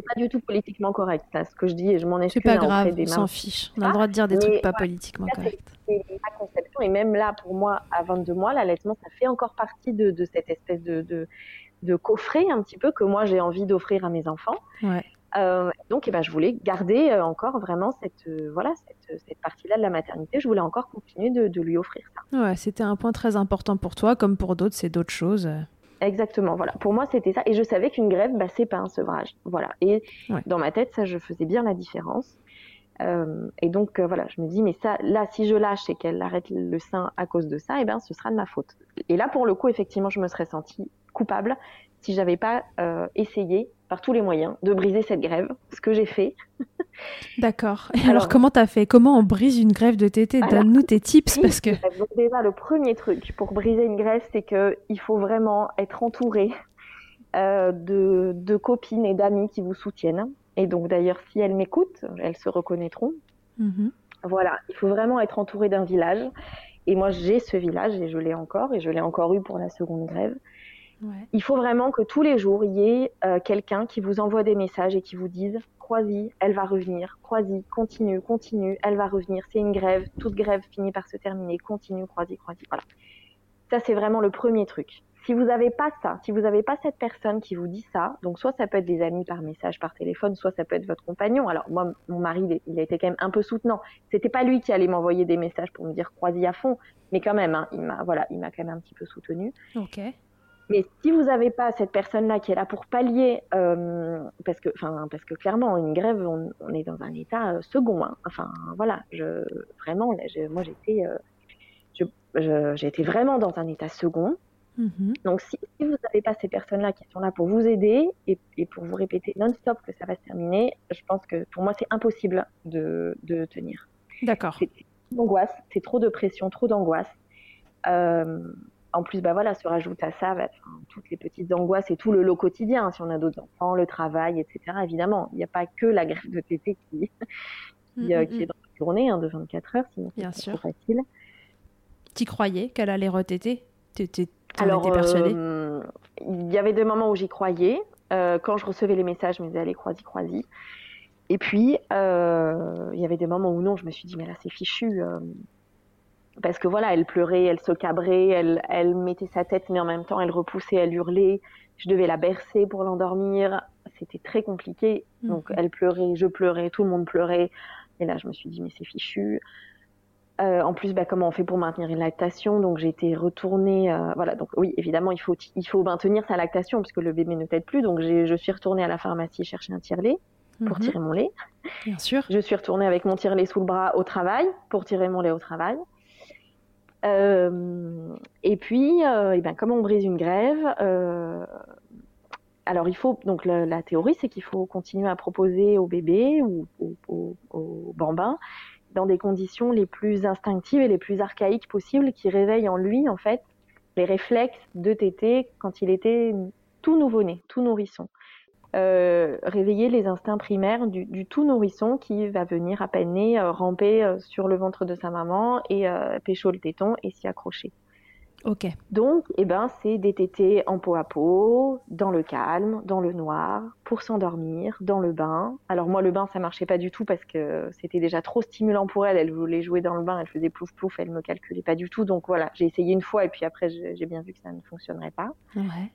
c'est pas du tout politiquement correct, ça, ce que je dis, et je m'en excuse. C'est pas grave, on s'en fiche. On a le droit de dire des trucs pas politiquement corrects. C'est ma conception, et même là, pour moi, à 22 mois, l'allaitement, ça fait encore partie de, de cette espèce de, de, de, coffret, un petit peu, que moi, j'ai envie d'offrir à mes enfants. Ouais. Euh, donc, eh ben, je voulais garder euh, encore vraiment cette, euh, voilà, cette, cette partie-là de la maternité. Je voulais encore continuer de, de lui offrir ça. Ouais, c'était un point très important pour toi, comme pour d'autres, c'est d'autres choses. Exactement, voilà. Pour moi, c'était ça. Et je savais qu'une grève, bah, c'est pas un sevrage. Voilà. Et dans ma tête, ça, je faisais bien la différence. Euh, et donc, euh, voilà, je me dis, mais ça, là, si je lâche et qu'elle arrête le sein à cause de ça, eh ben, ce sera de ma faute. Et là, pour le coup, effectivement, je me serais sentie coupable si j'avais pas euh, essayé par tous les moyens de briser cette grève, ce que j'ai fait. D'accord. Et alors, comment t'as fait? Comment on brise une grève de tété? Donne-nous tes tips parce que. déjà, le premier truc pour briser une grève, c'est que il faut vraiment être entouré euh, de, de, copines et d'amis qui vous soutiennent. Et donc, d'ailleurs, si elles m'écoutent, elles se reconnaîtront. Mm-hmm. Voilà, il faut vraiment être entouré d'un village. Et moi, j'ai ce village et je l'ai encore, et je l'ai encore eu pour la seconde grève. Il faut vraiment que tous les jours, il y ait euh, quelqu'un qui vous envoie des messages et qui vous dise crois-y, elle va revenir, crois-y, continue, continue, elle va revenir. C'est une grève, toute grève finit par se terminer, continue, crois-y, crois-y. Voilà. Ça, c'est vraiment le premier truc. Si vous n'avez pas ça, si vous n'avez pas cette personne qui vous dit ça, donc soit ça peut être des amis par message, par téléphone, soit ça peut être votre compagnon. Alors moi, mon mari, il a été quand même un peu soutenant. C'était pas lui qui allait m'envoyer des messages pour me dire crois-y à fond, mais quand même, hein, il m'a voilà, il m'a quand même un petit peu soutenu. Ok. Mais si vous n'avez pas cette personne-là qui est là pour pallier, euh, parce que, parce que clairement, une grève, on, est dans un état euh, second. Hein. Enfin, voilà, je, vraiment, moi, j'étais, euh, j'étais vraiment dans un état second. Mm-hmm. Donc, si, vous n'avez pas ces personnes-là qui sont là pour vous aider et, pour vous répéter non-stop que ça va se terminer, je pense que pour moi, c'est impossible de, de tenir. D'accord. C'est d'angoisse, c'est trop de pression, trop d'angoisse. Euh, en plus, bah voilà, se rajoute à ça bah, toutes les petites angoisses et tout le lot quotidien. Si on a d'autres enfants, le travail, etc. Évidemment, il n'y a pas que la grève de tété qui, <laughs> qui, euh, mm, mm, est mm. dans la journée hein, de 24 heures, sinon c'est trop facile. Tu croyais qu'elle allait retéter Tu étais persuadée? euh, Il y avait des moments où j'y croyais. Euh, quand je recevais les messages, je me disais allez, croisi, croisi. Et puis, il y avait des moments où non, je me suis dit mais là c'est fichu parce que voilà, elle pleurait, elle se cabrait, elle, elle mettait sa tête, mais en même temps, elle repoussait, elle hurlait. Je devais la bercer pour l'endormir. C'était très compliqué. Donc, mhm. elle pleurait, je pleurais, tout le monde pleurait. Et là, je me suis dit, mais c'est fichu. Euh, en plus, bah, comment on fait pour maintenir une lactation? Donc, j'ai été retournée. Euh, voilà, donc oui, évidemment, il faut, il faut maintenir sa lactation puisque le bébé ne t'aide plus. Donc, je suis retournée à la pharmacie chercher un tire-lait pour mhm. tirer mon lait. Bien sûr. Je suis retournée avec mon tire-lait sous le bras au travail pour tirer mon lait au travail. Euh, et puis, euh, et ben, comme on brise une grève, euh, alors il faut donc la, théorie, c'est qu'il faut continuer à proposer au bébé ou au, au, bambin dans des conditions les plus instinctives et les plus archaïques possibles, qui réveillent en lui en fait les réflexes de tété quand il était tout nouveau-né, tout nourrisson. Euh, réveiller les instincts primaires du, tout nourrisson qui va venir à peine né euh, ramper euh, sur le ventre de sa maman et pécho le téton et s'y accrocher. Ok. Donc, eh ben, c'est des tétés en peau à peau, dans le calme, dans le noir, pour s'endormir, dans le bain. Alors moi, le bain, ça marchait pas du tout parce que c'était déjà trop stimulant pour elle. Elle voulait jouer dans le bain, elle faisait plouf plouf, elle me calculait pas du tout. Donc voilà, j'ai essayé une fois et puis après, j'ai bien vu que ça ne fonctionnerait pas. Ouais.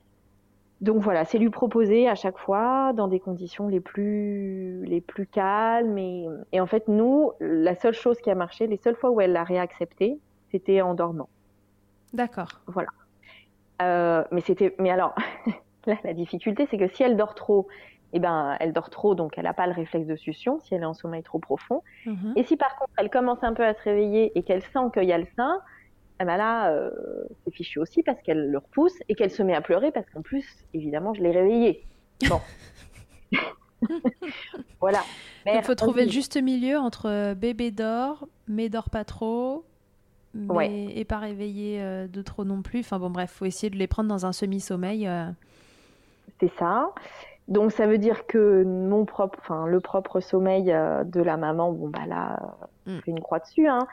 Donc voilà, c'est lui proposer à chaque fois dans des conditions les plus, les plus calmes. Et, et, en fait, nous, la seule chose qui a marché, les seules fois où elle l'a réaccepté, c'était en dormant. D'accord. Voilà. Euh, mais c'était, mais alors, <laughs> la difficulté, c'est que si elle dort trop, eh ben, elle dort trop, donc elle n'a pas le réflexe de succion si elle est en sommeil trop profond. Mhm. Et si par contre elle commence un peu à se réveiller et qu'elle sent qu'il y a le sein, eh ben là, euh, c'est fichu aussi parce qu'elle le repousse et qu'elle se met à pleurer parce qu'en plus, évidemment, je l'ai réveillée. Bon. <laughs> voilà. Il faut trouver le juste milieu entre euh, bébé dort, mais dort pas trop, mais et pas réveillé euh, de trop non plus. Enfin bon, bref, faut essayer de les prendre dans un semi-sommeil. C'est ça. Donc ça veut dire que mon propre, enfin le propre sommeil de la maman, bon bah là, mm. fait une croix dessus. Hein.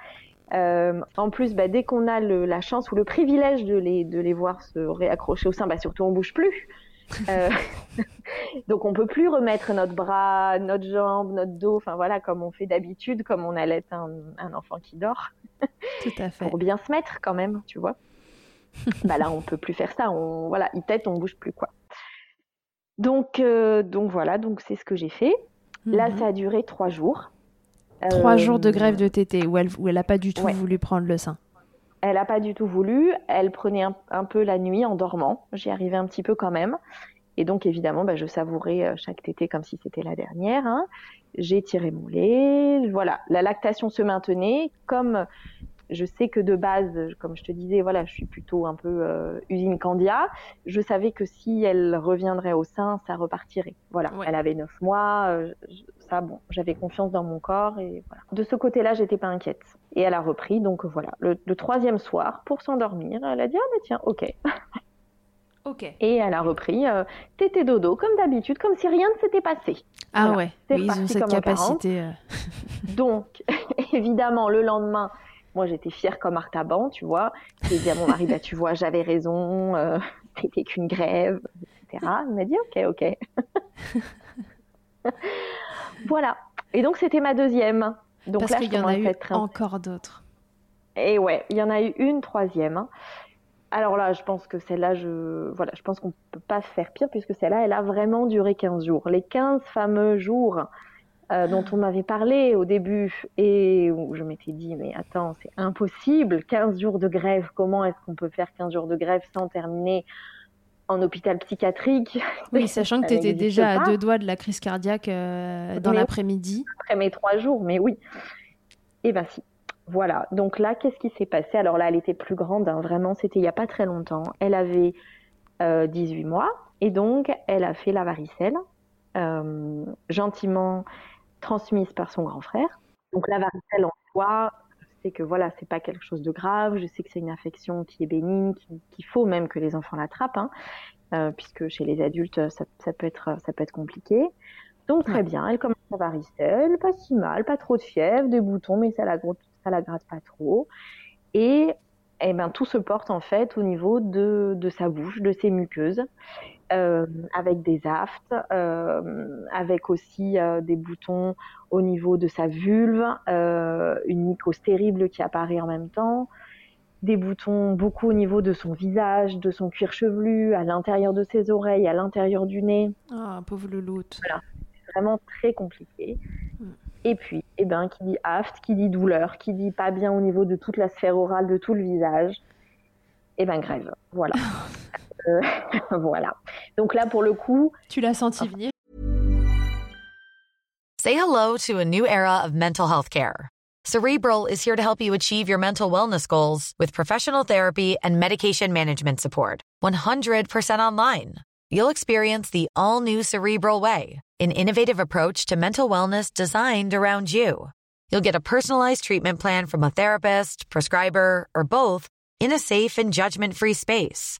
Euh, en plus, bah, dès qu'on a le, la chance ou le privilège de les, de les voir se réaccrocher au sein, bah, surtout on bouge plus. Euh, <laughs> donc on peut plus remettre notre bras, notre jambe, notre dos, enfin voilà, comme on fait d'habitude, comme on allait un, un enfant qui dort. Tout à fait. Pour bien se mettre quand même, tu vois. <laughs> bah là, on peut plus faire ça. On, voilà, il tête, on bouge plus quoi. Donc, euh, donc voilà, donc c'est ce que j'ai fait. Là, mhm. ça a duré trois jours. Trois jours de grève de tété où elle où elle n'a pas du tout voulu prendre le sein. Elle n'a pas du tout voulu. Elle prenait un, peu la nuit en dormant. J'y arrivais un petit peu quand même. Et donc évidemment, bah, je savourais euh, chaque tétée comme si c'était la dernière. Hein. J'ai tiré mon lait. Voilà, la lactation se maintenait. Comme je sais que de base, comme je te disais, voilà, je suis plutôt un peu euh, usine Candia. Je savais que si elle reviendrait au sein, ça repartirait. Voilà, elle avait neuf mois. Euh, ça, bon, j'avais confiance dans mon corps et voilà. De ce côté-là, j'étais pas inquiète. Et elle a repris, donc voilà, le, troisième soir pour s'endormir, elle a dit ah mais tiens, ok. <laughs> Ok. Et elle a repris euh, tété dodo comme d'habitude, comme si rien ne s'était passé. Ah ouais, ils ont cette capacité. Donc, <laughs> évidemment, le lendemain, moi, j'étais fière comme Artaban, tu vois. J'ai dit à mon mari, bah, tu vois, j'avais raison, euh, <laughs> c'était qu'une grève, etc. Il m'a dit, ok, ok. <laughs> voilà. Et donc, c'était ma deuxième. Donc Parce qu'il y en a eu encore d'autres. Et ouais, il y en a eu une troisième. Alors là, je pense que celle-là, je, voilà, je pense qu'on peut pas faire pire puisque celle-là, elle a vraiment duré 15 jours. Les 15 fameux jours euh, dont on m'avait parlé au début et où je m'étais dit mais attends c'est impossible 15 jours de grève comment est-ce qu'on peut faire 15 jours de grève sans terminer en hôpital psychiatrique <laughs> oui sachant que tu étais déjà à deux doigts de la crise cardiaque euh, dans l'après-midi. Après mes trois jours mais oui. Et eh ben si. Voilà. Donc là qu'est-ce qui s'est passé? Alors là elle était plus grande hein, vraiment c'était il y a pas très longtemps. Elle avait 18 euh, mois et donc elle a fait la varicelle gentiment transmise par son grand frère. Donc la varicelle en soi, je sais que voilà, c'est pas quelque chose de grave. Je sais que c'est une infection qui est bénigne, qu'il faut même que les enfants l'attrapent, hein, euh, puisque chez les adultes, ça, peut être, ça peut être compliqué. Donc très bien, elle commence la varicelle, pas si mal, pas trop de fièvre, des boutons, mais ça la, ça la gratte pas trop. Et eh ben, tout se porte en fait au niveau de, de sa bouche, de ses muqueuses. Euh, avec des aftes, euh, avec aussi euh, des boutons au niveau de sa vulve, une mycose terrible qui apparaît en même temps. des boutons beaucoup au niveau de son visage, de son cuir chevelu, à l'intérieur de ses oreilles, à l'intérieur du nez. Ah, pauvre louloute. Voilà, c'est vraiment très compliqué. Mm. Et puis, eh ben, qui dit aft, qui dit douleur, qui dit pas bien au niveau de toute la sphère orale, de tout le visage, eh ben grève. Voilà. <laughs> euh, <laughs> voilà. Donc là, pour le coup. Tu l'as senti venir. Say hello to a new era of mental health care. Cerebral is here to help you achieve your mental wellness goals with professional therapy and medication management support. 100% online. You'll experience the all new Cerebral Way, an innovative approach to mental wellness designed around you. You'll get a personalized treatment plan from a therapist, prescriber, or both in a safe and judgment free space.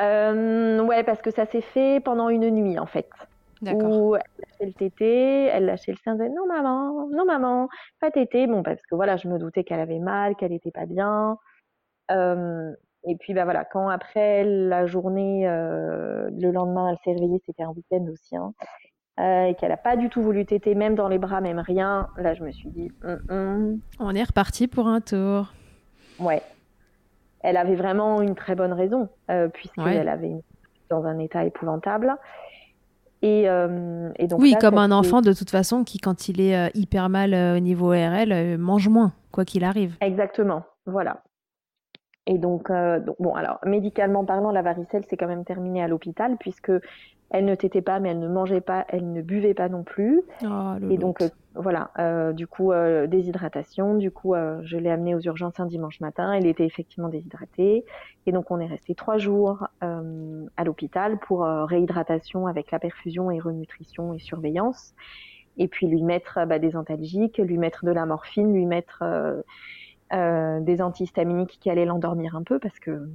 Euh, ouais, parce que ça s'est fait pendant une nuit en fait. Où elle lâchait le tété, elle lâchait le sein, elle disait non maman, non maman, pas tété. Bon, parce que voilà, je me doutais qu'elle avait mal, qu'elle était pas bien. Euh, et puis bah voilà, quand après la journée, euh, le lendemain, elle s'est réveillée, c'était un week-end aussi, hein, euh, et qu'elle a pas du tout voulu téter, même dans les bras, même rien. Là, je me suis dit, hum, hum. on est reparti pour un tour. Ouais. Elle avait vraiment une très bonne raison, puisqu'elle avait une... dans un état épouvantable. Euh, et, donc oui, comme un enfant de toute façon qui, quand il est euh, hyper mal euh, au niveau RL, mange moins, quoi qu'il arrive. Exactement, voilà. Et donc, donc, bon, alors médicalement parlant, la varicelle s'est quand même terminée à l'hôpital puisque elle ne tétait pas, mais elle ne mangeait pas, elle ne buvait pas non plus. Oh, et donc, voilà, euh, du coup, euh, déshydratation. Du coup, euh, je l'ai amené aux urgences un dimanche matin. Il était effectivement déshydraté. Et donc, on est resté trois jours à l'hôpital pour réhydratation avec la perfusion et renutrition et surveillance. Et puis, lui mettre bah, des antalgiques, lui mettre de la morphine, lui mettre des antihistaminiques qui allaient l'endormir un peu parce que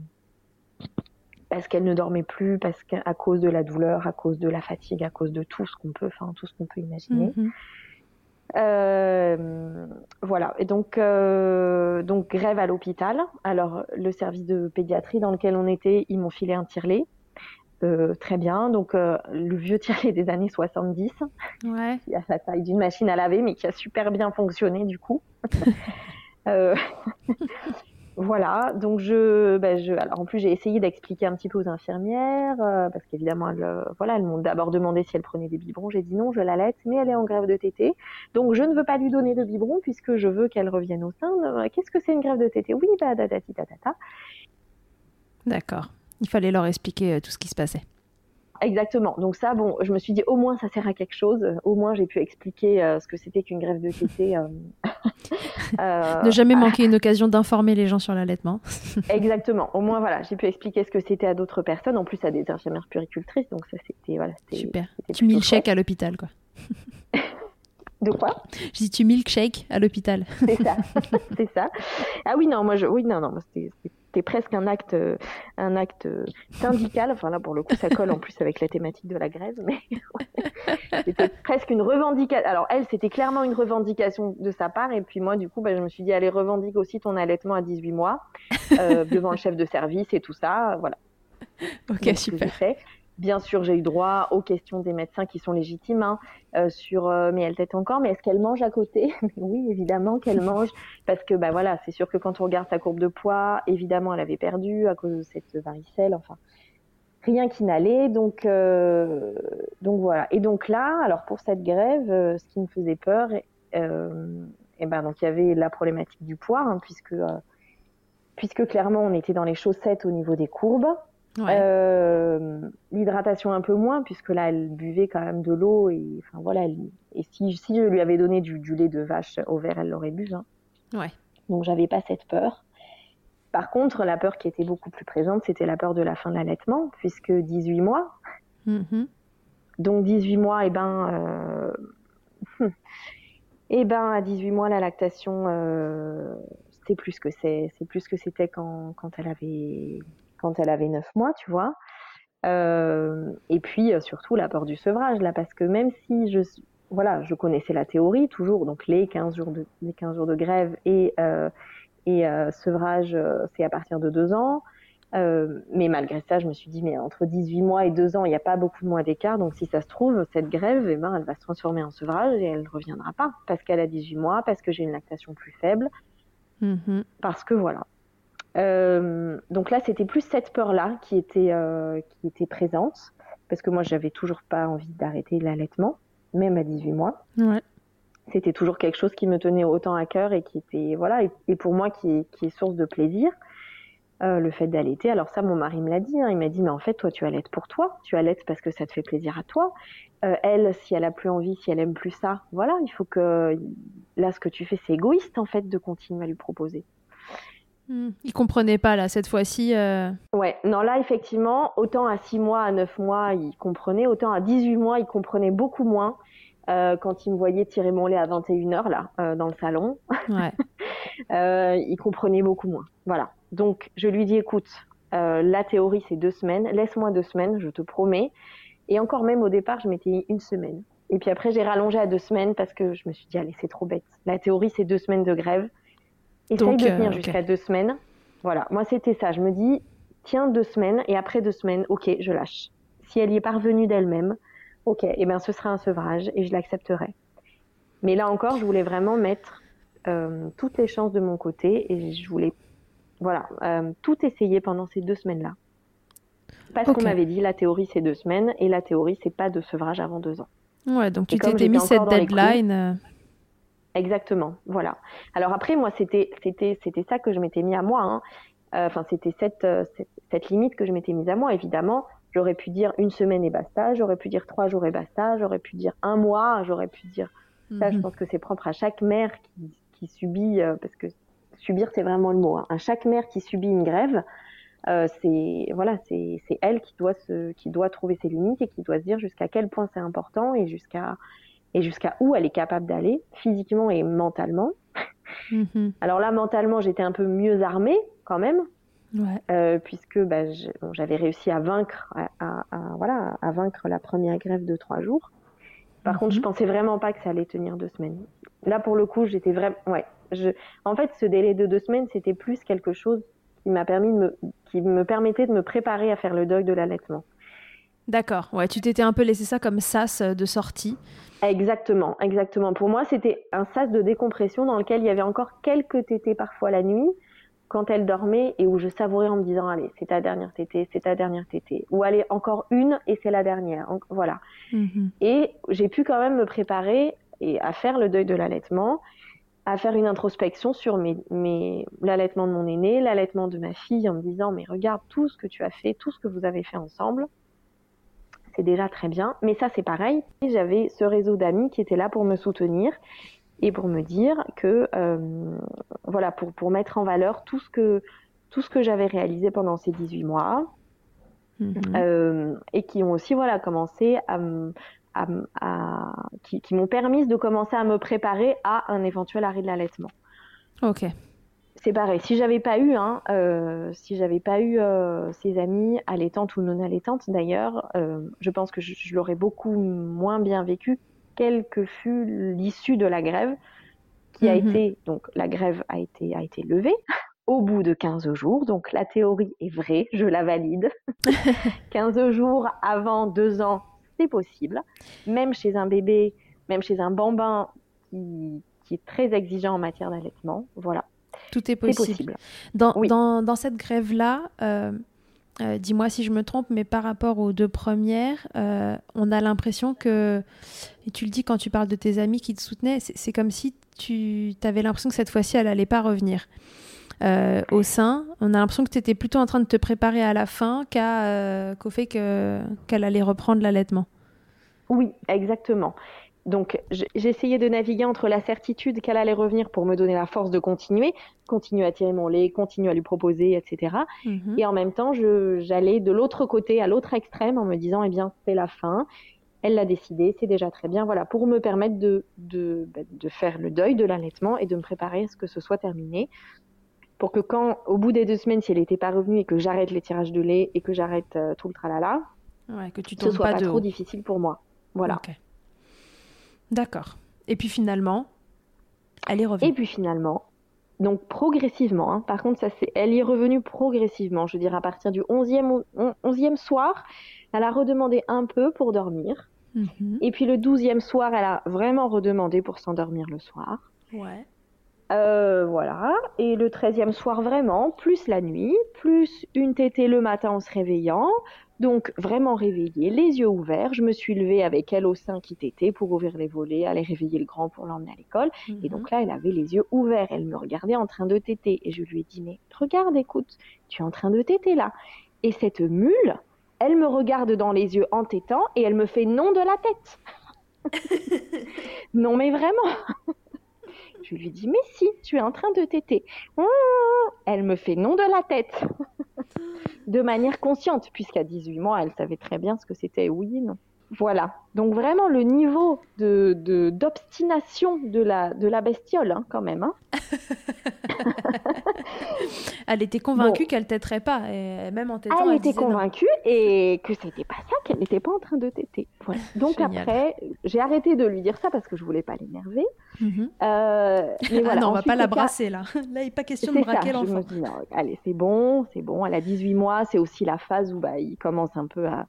parce qu'elle ne dormait plus, parce qu'à cause de la douleur, à cause de la fatigue, à cause de tout ce qu'on peut, enfin tout ce qu'on peut imaginer. Mhm. Euh, voilà. Et donc, euh, donc grève à l'hôpital. Alors, le service de pédiatrie dans lequel on était, ils m'ont filé un tirelet. Euh, très bien. Donc, le vieux tirelet des années 70, ouais. qui a la taille d'une machine à laver, mais qui a super bien fonctionné du coup. <laughs> Voilà, donc je, ben je, alors en plus j'ai essayé d'expliquer un petit peu aux infirmières euh, parce qu'évidemment elles, euh, voilà, elles m'ont d'abord demandé si elle prenait des biberons. J'ai dit non, je l'allaite, mais elle est en grève de tétée, donc je ne veux pas lui donner de biberon puisque je veux qu'elle revienne au sein. Euh, qu'est-ce que c'est une grève de tétée? Oui, bah ta D'accord. Il fallait leur expliquer tout ce qui se passait. Exactement. Donc ça, bon, je me suis dit au moins ça sert à quelque chose. Au moins j'ai pu expliquer euh, ce que c'était qu'une grève de tétée. Euh, <laughs> euh, ne jamais manquer une occasion d'informer les gens sur l'allaitement. <laughs> Exactement. Au moins voilà, j'ai pu expliquer ce que c'était à d'autres personnes, en plus à des infirmières puricultrices. Donc ça c'était voilà. Super. Tu milkshake à l'hôpital quoi. De quoi? Je dis tu milkshake à l'hôpital. C'est ça. <laughs> c'est ça. Ah oui non, moi je oui non non, c'était c'était presque un acte, euh, un acte syndical. Enfin là, pour le coup, ça colle en plus avec la thématique de la grève, mais <laughs> c'était presque une revendication. Alors elle, c'était clairement une revendication de sa part, et puis moi, du coup, bah, je me suis dit, allez, revendique aussi ton allaitement à 18 mois euh, devant le chef de service et tout ça, voilà. Ok, super. Bien sûr, j'ai eu droit aux questions des médecins qui sont légitimes hein, euh, sur euh, mais elle tête encore, mais est-ce qu'elle mange à côté? <laughs> Oui, évidemment qu'elle mange parce que bah voilà, c'est sûr que quand on regarde sa courbe de poids, évidemment, elle avait perdu à cause de cette varicelle. Enfin, rien qui n'allait. Donc euh, donc voilà. Et donc là, alors pour cette grève, ce qui me faisait peur, et, ben donc il y avait la problématique du poids, hein, puisque puisque clairement on était dans les chaussettes au niveau des courbes. Euh, l'hydratation un peu moins, puisque là, elle buvait quand même de l'eau. Et, enfin, voilà, et si, si, je lui avais donné du, lait de vache au verre, elle l'aurait bu. Hein. Ouais. Donc, j'avais pas cette peur. Par contre, la peur qui était beaucoup plus présente, c'était la peur de la fin de l'allaitement, puisque 18 mois. Mm-hmm. Donc, 18 mois, et eh ben. Euh, <laughs> Eh ben, à 18 mois, la lactation, c'est plus que c'est, c'est plus que c'était quand, quand elle avait quand elle avait 9 mois, tu vois. et puis surtout la peur du sevrage là, parce que même si je voilà, je connaissais la théorie toujours, donc les 15 jours de, les 15 jours de grève et, euh, et euh, sevrage, euh, c'est à partir de 2 ans. mais malgré ça, je me suis dit, mais entre 18 mois et 2 ans, il n'y a pas beaucoup de mois d'écart. Donc, si ça se trouve, cette grève, eh ben, elle va se transformer en sevrage et elle ne reviendra pas. Parce qu'elle a 18 mois, parce que j'ai une lactation plus faible. Mm-hmm. Parce que voilà. Donc là, c'était plus cette peur-là qui, était qui était présente. Parce que moi, j'avais toujours pas envie d'arrêter l'allaitement même à 18 mois. C'était toujours quelque chose qui me tenait autant à cœur et qui était, voilà, et, pour moi qui est, qui est, source de plaisir. Euh, le fait d'allaiter. Alors ça, mon mari me l'a dit. Hein. il m'a dit, mais en fait, toi, tu allaites pour toi. Tu allaites parce que ça te fait plaisir à toi. Euh, elle, si elle a plus envie, si elle aime plus ça, voilà, il faut que là, ce que tu fais, c'est égoïste en fait de continuer à lui proposer. Hmm. Il comprenait pas là cette fois-ci. Euh... Ouais, non là effectivement, autant à 6 mois, à 9 mois, il comprenait, autant à 18 mois, il comprenait beaucoup moins. Euh, quand il me voyait tirer mon lait à 21h là euh, dans le salon, ouais. <laughs> euh, il comprenait beaucoup moins. Voilà. Donc je lui dis écoute, la théorie c'est deux semaines, laisse-moi deux semaines, je te promets. Et encore même au départ, je m'étais une semaine. Et puis après j'ai rallongé à deux semaines parce que je me suis dit allez c'est trop bête. La théorie c'est deux semaines de grève. Essaye de tenir jusqu'à deux semaines. Voilà, moi c'était ça. Je me dis tiens deux semaines et après deux semaines, ok, je lâche. Si elle y est parvenue d'elle-même, ok, et eh ben ce sera un sevrage et je l'accepterai. Mais là encore, je voulais vraiment mettre euh, toutes les chances de mon côté et je voulais, voilà, euh, tout essayer pendant ces deux semaines-là. Parce qu'on m'avait dit la théorie c'est deux semaines et la théorie c'est pas de sevrage avant deux ans. Ouais, donc tu t'étais mis cette deadline. Euh. Exactement, voilà. Alors après, moi, c'était c'était c'était ça que je m'étais mis à moi. Hein. Enfin, c'était cette, cette, cette limite que je m'étais mise à moi. Évidemment, J'aurais pu dire une semaine et basta, j'aurais pu dire trois jours et basta, j'aurais pu dire un mois, j'aurais pu dire. Ça, je mhm. pense que c'est propre à chaque mère qui, qui subit, euh, parce que subir, c'est vraiment le mot. Hein. À chaque mère qui subit une grève, euh, c'est voilà, c'est elle qui doit se, qui doit trouver ses limites et qui doit se dire jusqu'à quel point c'est important et jusqu'à et jusqu'à où elle est capable d'aller physiquement et mentalement. Mhm. Alors là, mentalement, j'étais un peu mieux armée quand même, euh, puisque bah, j'avais réussi à vaincre, à, voilà, à vaincre la première grève de trois jours. Par contre, je mhm. pensais vraiment pas que ça allait tenir deux semaines. Là, pour le coup, j'étais vraiment, ouais. Je... En fait, ce délai de deux semaines, c'était plus quelque chose qui m'a permis de me, qui me permettait de me préparer à faire le deuil de l'allaitement. D'accord. Ouais, tu t'étais un peu laissé ça comme sas de sortie. Exactement, exactement. Pour moi, c'était un sas de décompression dans lequel il y avait encore quelques tétés parfois la nuit, quand elle dormait et où je savourais en me disant allez c'est ta dernière tétée, c'est ta dernière tétée ou allez encore une et c'est la dernière voilà mhm. et j'ai pu quand même me préparer et à faire le deuil de l'allaitement à faire une introspection sur mes, mes l'allaitement de mon aîné l'allaitement de ma fille en me disant mais regarde tout ce que tu as fait tout ce que vous avez fait ensemble c'est déjà très bien mais ça c'est pareil j'avais ce réseau d'amis qui était là pour me soutenir et pour me dire que euh, voilà pour, pour mettre en valeur tout ce que tout ce que j'avais réalisé pendant ces 18 mois mhm. euh, et qui ont aussi voilà commencé à, à, à qui, qui m'ont permis de commencer à me préparer à un éventuel arrêt de l'allaitement. Ok. C'est pareil. Si j'avais pas eu, hein, euh, si j'avais pas eu euh, ces amis allaitantes ou non allaitantes, d'ailleurs, euh, je pense que je, je l'aurais beaucoup moins bien vécu quelle que fut l'issue de la grève, qui a mhm. été, donc la grève a été, a été levée <laughs> au bout de 15 jours. Donc la théorie est vraie, je la valide. <laughs> 15 jours avant 2 ans, c'est possible. Même chez un bébé, même chez un bambin qui, qui est très exigeant en matière d'allaitement. Voilà. Tout est possible. Dans, dans, dans, cette grève-là, euh, euh, dis-moi si je me trompe, mais par rapport aux deux premières, euh, on a l'impression que, et tu le dis quand tu parles de tes amis qui te soutenaient, c'est comme si tu avais l'impression que cette fois-ci, elle n'allait pas revenir. Au sein, on a l'impression que tu étais plutôt en train de te préparer à la fin qu'au fait qu'elle allait reprendre l'allaitement. Oui, exactement. Donc essayé de naviguer entre la certitude qu'elle allait revenir pour me donner la force de continuer, continuer à tirer mon lait, continuer à lui proposer, etc. Mhm. Et en même temps, j'allais de l'autre côté, à l'autre extrême, en me disant, eh bien, c'est la fin. Elle l'a décidé, c'est déjà très bien. Voilà, pour me permettre de, de, bah, de faire le deuil de l'allaitement et de me préparer à ce que ce soit terminé. Pour que quand, au bout des deux semaines, si elle n'était pas revenue et que j'arrête les tirages de lait et que j'arrête euh, tout le tralala, Ouais, que tu ce soit pas, trop difficile pour moi. Voilà. D'accord. Et puis finalement, elle est revenue. Et puis finalement, donc progressivement, hein, par contre, ça, c'est, elle y est revenue progressivement. Je veux dire, à partir du 11e, ou- on- 11e soir, elle a redemandé un peu pour dormir. Mhm. Et puis le 12e soir, elle a vraiment redemandé pour s'endormir le soir. Ouais. Euh, voilà. Et le 13e soir, vraiment, plus la nuit, plus une tétée le matin en se réveillant. Donc, vraiment réveillée, les yeux ouverts. Je me suis levée avec elle au sein qui tétait pour ouvrir les volets, aller réveiller le grand pour l'emmener à l'école. Et donc là, elle avait les yeux ouverts. Elle me regardait en train de téter. Et je lui ai dit, mais regarde, écoute, tu es en train de téter là. Et cette mule, elle me regarde dans les yeux en tétant et elle me fait non de la tête. <laughs> non, mais vraiment. Je lui dis, mais si, tu es en train de téter. Elle me fait non de la tête. <laughs> de manière consciente, puisqu'à 18 mois, elle savait très bien ce que c'était oui non. Voilà. Donc vraiment le niveau de, d'obstination de la, de la bestiole, hein, quand même. hein. <laughs> Elle était convaincue qu'elle têterait pas. Et même en tétant, elle elle était non. convaincue et que c'était pas ça, qu'elle n'était pas en train de téter. Voilà. <laughs> Donc Génial. après, j'ai arrêté de lui dire ça parce que je voulais pas l'énerver. Mhm. Euh, mais ah voilà. non, on va pas la brasser là. <laughs> Là, il n'est pas question de braquer l'enfant. allez, c'est bon, c'est bon. Elle a 18 mois, c'est aussi la phase où bah, il commence un peu à,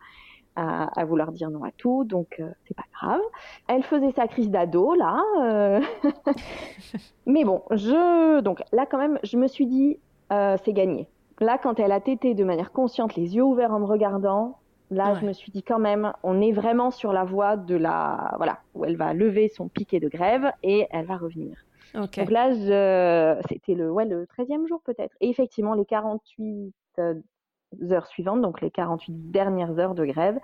à, à vouloir dire non à tout, donc euh, c'est pas grave. Elle faisait sa crise d'ado, là. euh. <laughs> Mais bon, je... Donc là, quand même, je me suis dit, euh, c'est gagné. Là, quand elle a tété de manière consciente, les yeux ouverts en me regardant, là, Ouais. je me suis dit quand même, on est vraiment sur la voie de la... Voilà, où elle va lever son piquet de grève et elle va revenir. Donc là, je... c'était le, ouais, le 13e jour peut-être. Et effectivement, les 48 euh, heures suivantes, donc les 48 dernières heures de grève,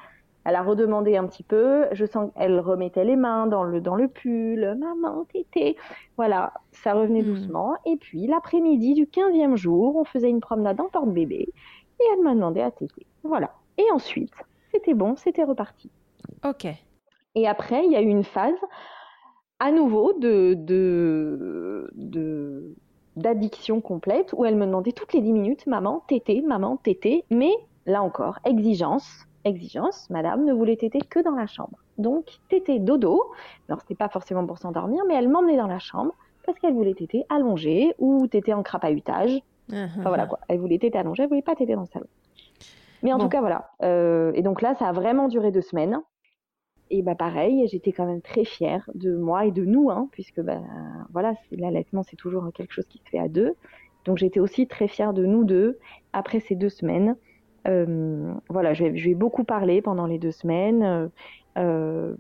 elle a redemandé un petit peu. Je sens qu'elle remettait les mains dans le, dans le pull. Maman, tété. Voilà, ça revenait Hmm. doucement. Et puis, l'après-midi du 15e jour, on faisait une promenade en porte-bébé. Et elle m'a demandé à téter. Voilà. Et ensuite, c'était bon, c'était reparti. Ok. Et après, il y a eu une phase à nouveau de, de, de- d'addiction complète où elle me demandait toutes les 10 minutes maman, tété, maman, tété. Mais là encore, exigence, exigence, madame ne voulait téter que dans la chambre. Donc, tété dodo. Alors, c'était pas forcément pour s'endormir, mais elle m'emmenait dans la chambre parce qu'elle voulait téter allongée ou téter en crapahutage. Mhm. Enfin voilà quoi, elle voulait téter allongée, elle voulait pas téter dans le salon. Mais en Bon. tout cas voilà. Euh, et donc là, ça a vraiment duré deux semaines. Et bah pareil, j'étais quand même très fière de moi et de nous, hein, puisque bah voilà, l'allaitement c'est toujours quelque chose qui se fait à deux. Donc j'étais aussi très fière de nous deux après ces deux semaines. Euh, voilà, je, lui ai- beaucoup parlé pendant les deux semaines. euh, euh,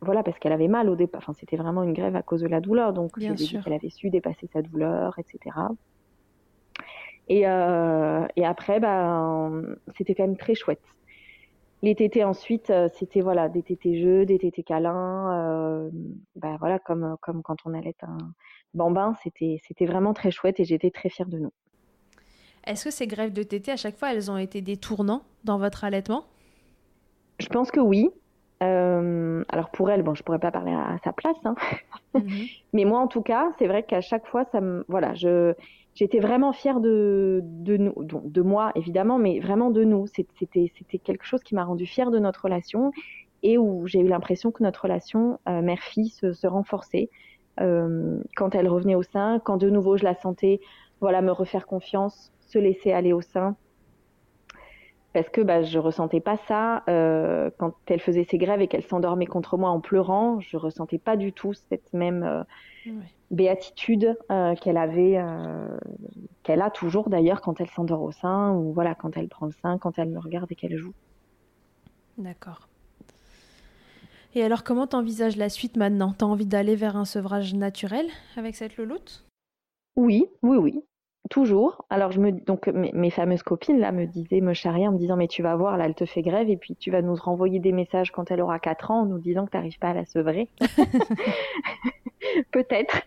voilà, parce qu'elle avait mal au départ. Enfin, c'était vraiment une grève à cause de la douleur. Donc, Bien sûr. qu'elle avait su dépasser sa douleur, etc. Et, euh, et après, ben, c'était quand même très chouette. Les tétés ensuite, euh, c'était voilà, des tétés jeux, des tétés câlins. Euh, ben, voilà, comme, comme quand on allait un bambin, c'était c'était vraiment très chouette et j'étais très fière de nous. Est-ce que ces grèves de tété, à chaque fois, elles ont été des tournants dans votre allaitement? Je pense que oui. Euh, alors pour elle, bon, je pourrais pas parler à, à sa place, hein. Mhm. <laughs> mais moi en tout cas, c'est vrai qu'à chaque fois, ça me, voilà, je, j'étais vraiment fière de, de nous, de moi évidemment, mais vraiment de nous. C'était, quelque chose qui m'a rendue fière de notre relation et où j'ai eu l'impression que notre relation euh, mère-fille se, renforçait euh, quand elle revenait au sein, quand de nouveau je la sentais, voilà, me refaire confiance, se laisser aller au sein. Parce que bah, je ressentais pas ça euh, quand elle faisait ses grèves et qu'elle s'endormait contre moi en pleurant. Je ressentais pas du tout cette même. Béatitude euh, qu'elle avait, euh, qu'elle a toujours d'ailleurs quand elle s'endort au sein ou voilà quand elle prend le sein, quand elle me regarde et qu'elle joue. D'accord. Et alors, comment t'envisages la suite maintenant? T'as envie d'aller vers un sevrage naturel avec cette louloute? Oui, oui, oui, toujours. Alors je me donc mes, mes fameuses copines là me disaient, me charriaient en me disant mais tu vas voir là elle te fait grève et puis tu vas nous renvoyer des messages quand elle aura 4 ans en nous disant que tu n'arrives pas à la sevrer. <laughs> <laughs> Peut-être.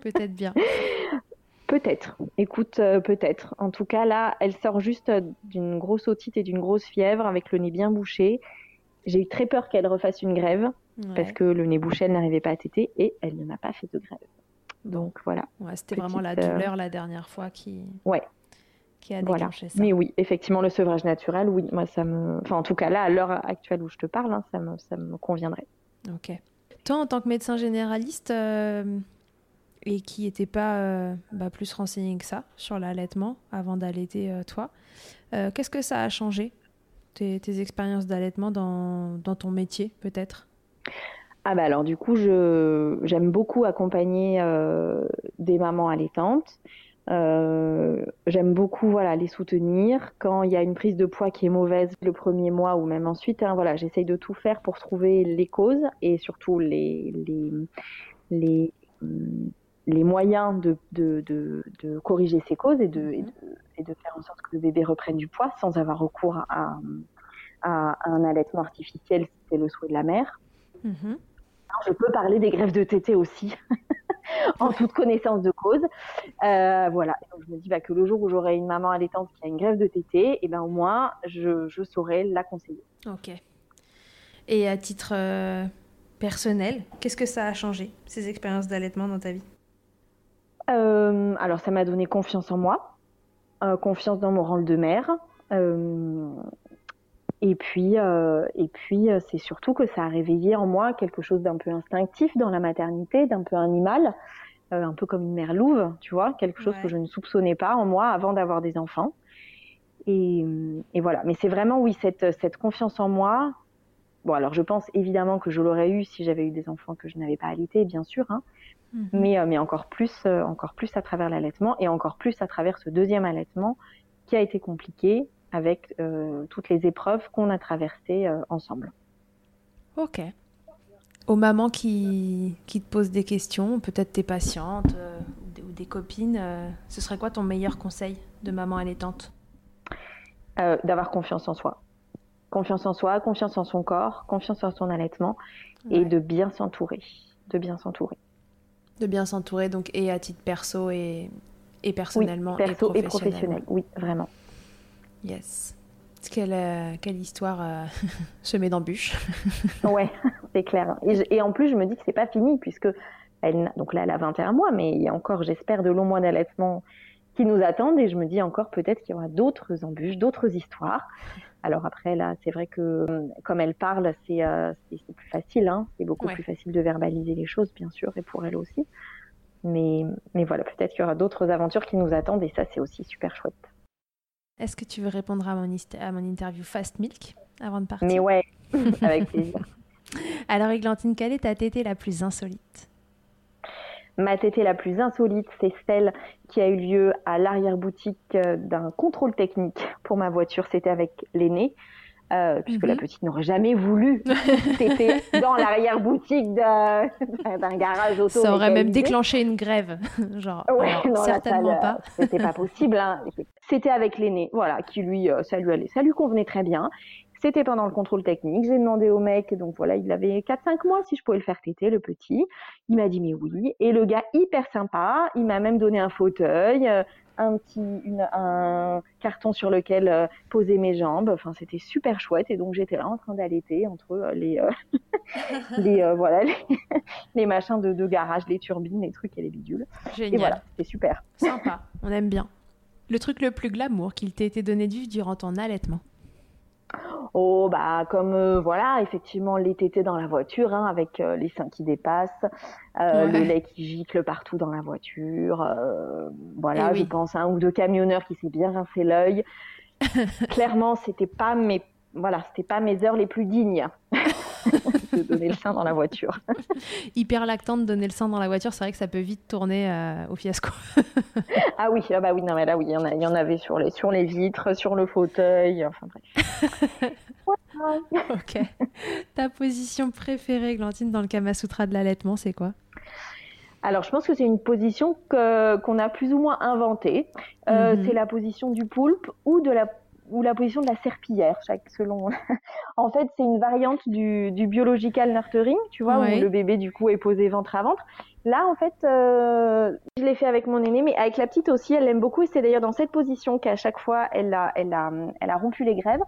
Peut-être bien. <laughs> Peut-être. Écoute, euh, peut-être. En tout cas, là, elle sort juste euh, d'une grosse otite et d'une grosse fièvre avec le nez bien bouché. J'ai eu très peur qu'elle refasse une grève parce que le nez bouché, elle n'arrivait pas à téter et elle ne m'a pas fait de grève. Donc voilà. Ouais, C'était vraiment la douleur la dernière fois qui, ouais. qui a déclenché ça. Mais oui, effectivement, le sevrage naturel, oui, moi ça me. Enfin, en tout cas, là, à l'heure actuelle où je te parle, hein, ça, me, ça me conviendrait. Ok. Toi, en tant que médecin généraliste et qui n'était pas bah, plus renseigné que ça sur l'allaitement avant d'allaiter toi, qu'est-ce que ça a changé tes, expériences d'allaitement dans, dans, ton métier, peut-être? Ah bah alors du coup, j'aime beaucoup accompagner euh, des mamans allaitantes. Euh, j'aime beaucoup voilà les soutenir quand il y a une prise de poids qui est mauvaise le premier mois ou même ensuite. Hein, voilà, j'essaye de tout faire pour trouver les causes et surtout les moyens de, corriger ces causes et de, faire en sorte que le bébé reprenne du poids sans avoir recours à, à, un allaitement artificiel si c'est le souhait de la mère. Mhm. Je peux parler des greffes de tété aussi, <laughs> en toute connaissance de cause. Euh, voilà, Donc, je me dis bah, que le jour où j'aurai une maman allaitante qui a une greffe de tété, et eh ben au moins je, je, saurai la conseiller. Ok. Et à titre euh, personnel, qu'est-ce que ça a changé, ces expériences d'allaitement dans ta vie? Euh, Alors ça m'a donné confiance en moi, confiance dans mon rôle de mère. Et puis, euh, et puis euh, c'est surtout que ça a réveillé en moi quelque chose d'un peu instinctif dans la maternité, d'un peu animal, euh, un peu comme une mère louve, tu vois, quelque chose que je ne soupçonnais pas en moi avant d'avoir des enfants. Et, et voilà. Mais c'est vraiment, oui, cette, cette confiance en moi. Bon, alors je pense évidemment que je l'aurais eu si j'avais eu des enfants que je n'avais pas allaités, bien sûr, hein. Mhm. mais, mais encore plus, encore plus à travers l'allaitement et encore plus à travers ce deuxième allaitement qui a été compliqué, avec euh, toutes les épreuves qu'on a traversées euh, ensemble. Ok. Aux mamans qui, qui, te posent des questions, peut-être tes patientes euh, ou des copines, ce serait quoi ton meilleur conseil de maman allaitante? D'avoir confiance en soi. Confiance en soi, confiance en son corps, confiance en son allaitement et de bien s'entourer. De bien s'entourer. De bien s'entourer, donc, et à titre perso et, et personnellement. Oui, perso et professionnel, oui, vraiment. Yes. Quelle, euh, quelle histoire euh, <laughs> semée d'embûches. <laughs> ouais, <laughs> c'est clair. Et, en plus, je me dis que c'est pas fini, puisque elle, donc là, elle a 21 mois, mais il y a encore, j'espère, de longs mois d'allaitement qui nous attendent. Et je me dis encore peut-être qu'il y aura d'autres embûches, d'autres histoires. Alors après, là, c'est vrai que comme elle parle, c'est euh, plus facile. Hein. C'est beaucoup plus facile de verbaliser les choses, bien sûr, et pour elle aussi. Mais, mais voilà, peut-être qu'il y aura d'autres aventures qui nous attendent, et ça, c'est aussi super chouette. Est-ce que tu veux répondre à mon, à mon interview Fast Milk avant de partir? Mais ouais, <laughs> avec plaisir. <laughs> Alors, Églantine, quelle est ta tétée la plus insolite? Ma tétée la plus insolite, c'est celle qui a eu lieu à l'arrière-boutique euh, d'un contrôle technique pour ma voiture. C'était avec l'aîné. Euh, puisque la mhm. petite n'aurait jamais voulu <laughs> téter dans l'arrière-boutique d'un garage auto. Ça aurait même déclenché une grève, <laughs> genre. Ouais, certainement pas. C'était pas <laughs> possible. Hein. C'était avec l'aîné, voilà, qui lui, euh, ça lui allait, ça lui convenait très bien. C'était pendant le contrôle technique. J'ai demandé au mec, donc voilà, il avait 4-5 mois, si je pouvais le faire téter, le petit. Il m'a dit mais oui. Et le gars, hyper sympa, il m'a même donné un fauteuil, euh, un petit une, un carton sur lequel euh, poser mes jambes. Enfin, c'était super chouette. Et donc, j'étais là en train d'allaiter entre euh, les, euh, <laughs> les voilà, <laughs> les, machins de, de, garage, les turbines, les trucs et les bidules. Génial. Et voilà, c'est super. Sympa. <laughs> On aime bien. Le truc le plus glamour qu'il t'ait été donné de vivre durant ton allaitement? Oh, bah, comme euh, voilà, effectivement, les tétés dans la voiture, hein, avec euh, les seins qui dépassent, euh, le lait qui gicle partout dans la voiture. voilà, eh je pense un ou deux camionneurs qui s'est bien rincé l'œil. <laughs> Clairement, c'était pas mes voilà, c'était pas mes heures les plus dignes <laughs> de donner le sein dans la voiture. <laughs> Hyper lactant de donner le sein dans la voiture, c'est vrai que ça peut vite tourner euh, au fiasco. <laughs> ah oui, ah bah oui, non mais là oui, il y, en il y en avait sur les, sur les vitres, sur le fauteuil, enfin bref. ok. Ta position préférée, Glantine, dans le Kama Sutra de l'allaitement, c'est quoi? Alors, je pense que c'est une position qu'on a plus ou moins inventée. Euh, mhm. C'est la position du poulpe ou de la ou la position de la serpillière, chaque, selon. <laughs> en fait, c'est une variante du, du biological nurturing, tu vois, où le bébé du coup est posé ventre à ventre. Là, en fait, euh, je l'ai fait avec mon aîné, mais avec la petite aussi, elle l'aime beaucoup. Et c'est d'ailleurs dans cette position qu'à chaque fois, elle a, elle a, elle a rompu les grèves.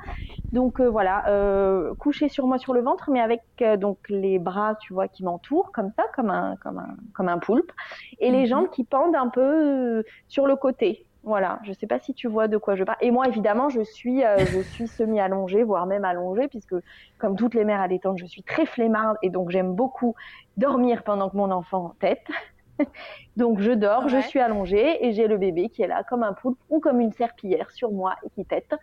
Donc euh, voilà, euh, couché sur moi sur le ventre, mais avec donc les bras, tu vois, qui m'entourent comme ça, comme un, comme un, comme un poulpe, et les mhm. jambes qui pendent un peu sur le côté. Voilà, je sais pas si tu vois de quoi je parle. Et moi, évidemment, je suis, euh, je suis semi-allongée, voire même allongée, puisque comme toutes les mères allaitantes, je suis très flemmarde et donc j'aime beaucoup dormir pendant que mon enfant tête. <laughs> donc je dors, je suis allongée et j'ai le bébé qui est là comme un poulpe ou comme une serpillière sur moi et qui tête.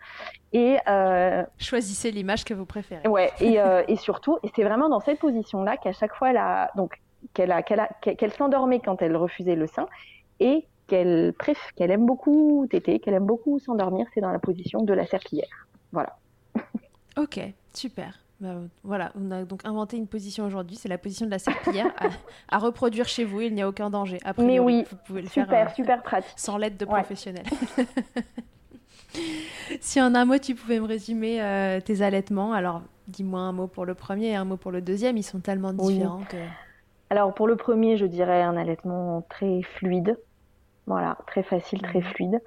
Et euh... choisissez l'image que vous préférez. Ouais, <laughs> et, euh, et surtout, et c'est vraiment dans cette position-là qu'à chaque fois, elle a, donc qu'elle a, qu'elle, a, qu'elle s'endormait quand elle refusait le sein et qu'elle qu'elle aime beaucoup téter, qu'elle aime beaucoup s'endormir, c'est dans la position de la serpillière. Voilà. <laughs> ok, super. Bah, voilà, on a donc inventé une position aujourd'hui, c'est la position de la serpillière à, <laughs> reproduire chez vous, il n'y a aucun danger. Après, Mais oui, vous pouvez le super, faire euh, super pratique. sans l'aide de professionnels. <laughs> si en un mot tu pouvais me résumer euh, tes allaitements, alors dis-moi un mot pour le premier et un mot pour le deuxième, ils sont tellement différents que... Alors pour le premier, je dirais un allaitement très fluide, voilà, très facile, très mhm. fluide.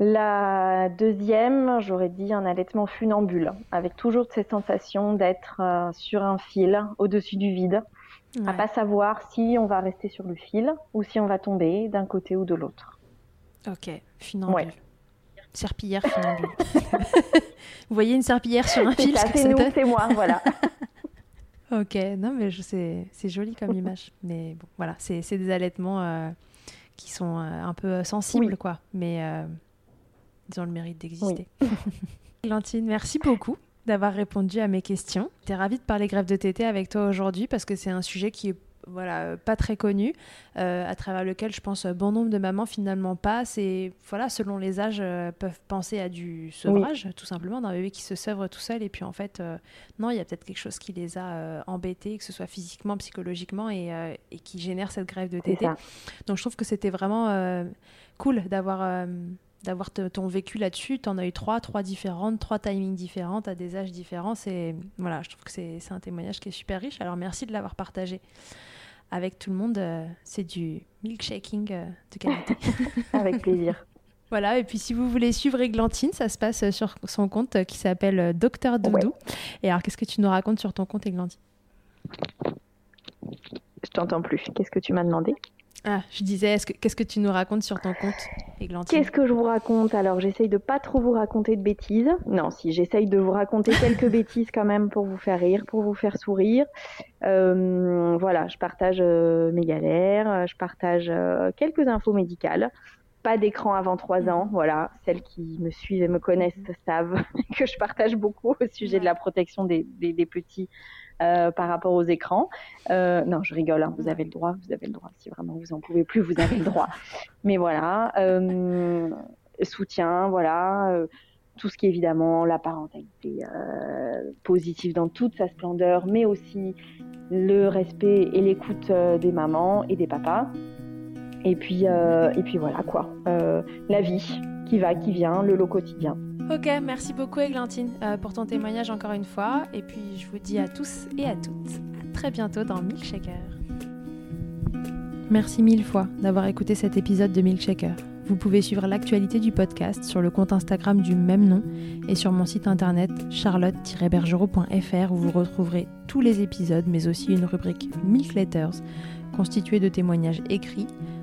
La deuxième, j'aurais dit un allaitement funambule, avec toujours cette sensation d'être euh, sur un fil, au-dessus du vide, à pas savoir si on va rester sur le fil ou si on va tomber d'un côté ou de l'autre. Ok, funambule. Serpillière funambule. <laughs> Vous voyez une serpillière sur un fil C'est nous, c'est moi, voilà. <laughs> ok, non mais c'est joli comme <laughs> image. Mais bon, voilà, c'est des allaitements... Euh, qui sont euh, un peu euh, sensibles, quoi. Mais euh, ils ont le mérite d'exister. Oui. <laughs> merci beaucoup d'avoir répondu à mes questions. J'étais ravie de parler grève de tété avec toi aujourd'hui parce que c'est un sujet qui est voilà, pas très connu, à travers lequel je pense bon nombre de mamans finalement passent et voilà, selon les âges, peuvent penser à du sevrage, tout simplement, d'un bébé qui se sèvre tout seul et puis en fait, non, il y a peut-être quelque chose qui les a embêtés, que ce soit physiquement, psychologiquement et, et qui génère cette grève de tété. Donc je trouve que c'était vraiment cool d'avoir d'avoir ton vécu là-dessus. Tu en as eu trois, trois différentes, trois timings différents, à des âges différents. C'est voilà, je trouve que c'est un témoignage qui est super riche. Alors merci de l'avoir partagé avec tout le monde. Euh, c'est du milkshaking euh, de qualité. <laughs> avec plaisir. <laughs> Voilà, et puis si vous voulez suivre Églantine, ça se passe euh, sur son compte qui s'appelle Docteur Doudou. Et alors, qu'est-ce que tu nous racontes sur ton compte, Églantine? Je t'entends plus. Qu'est-ce que tu m'as demandé? Ah, je disais, qu'est-ce que tu nous racontes sur ton compte, Églantine? Qu'est-ce que je vous raconte? Alors, j'essaye de pas trop vous raconter de bêtises. Non, si, j'essaye de vous raconter <laughs> quelques bêtises quand même pour vous faire rire, pour vous faire sourire. Euh, voilà, je partage euh, mes galères, je partage euh, quelques infos médicales. Pas d'écran avant trois ans, voilà. Celles qui me suivent et me connaissent savent <laughs> que je partage beaucoup au sujet de la protection des, des, des petits euh, par rapport aux écrans. Euh, non, je rigole, hein, vous avez le droit, vous avez le droit. Si vraiment vous en pouvez plus, vous avez le droit. <laughs> Mais voilà, euh, soutien, voilà, tout ce qui est évidemment la parentalité positive dans toute sa splendeur, mais aussi le respect et l'écoute des mamans et des papas. Et puis, et puis voilà quoi, la vie qui va, qui vient, le lot quotidien. Ok, merci beaucoup Églantine euh, pour ton témoignage encore une fois. Et puis je vous dis à tous et à toutes à très bientôt dans Milkshaker. Merci mille fois d'avoir écouté cet épisode de Milkshaker. Vous pouvez suivre l'actualité du podcast sur le compte Instagram du même nom et sur mon site internet charlotte-bergerot.fr où vous retrouverez tous les épisodes mais aussi une rubrique Milk Letters constituée de témoignages écrits,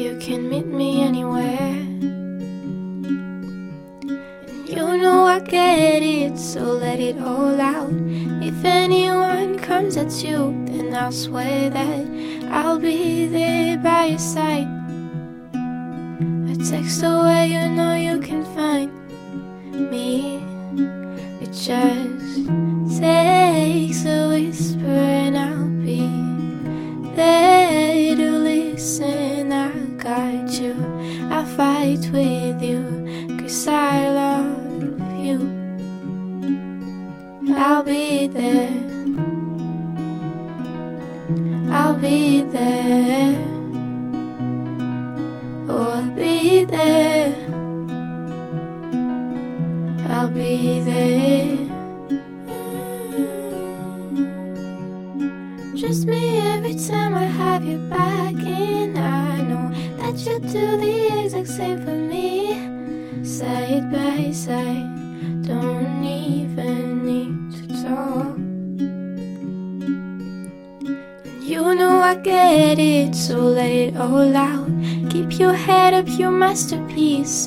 You can meet me anywhere. And you know I get it, so let it all out. If anyone comes at you, then I'll swear that I'll be there by your side. A text away, you know you can find me. It just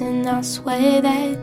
and I'll swear that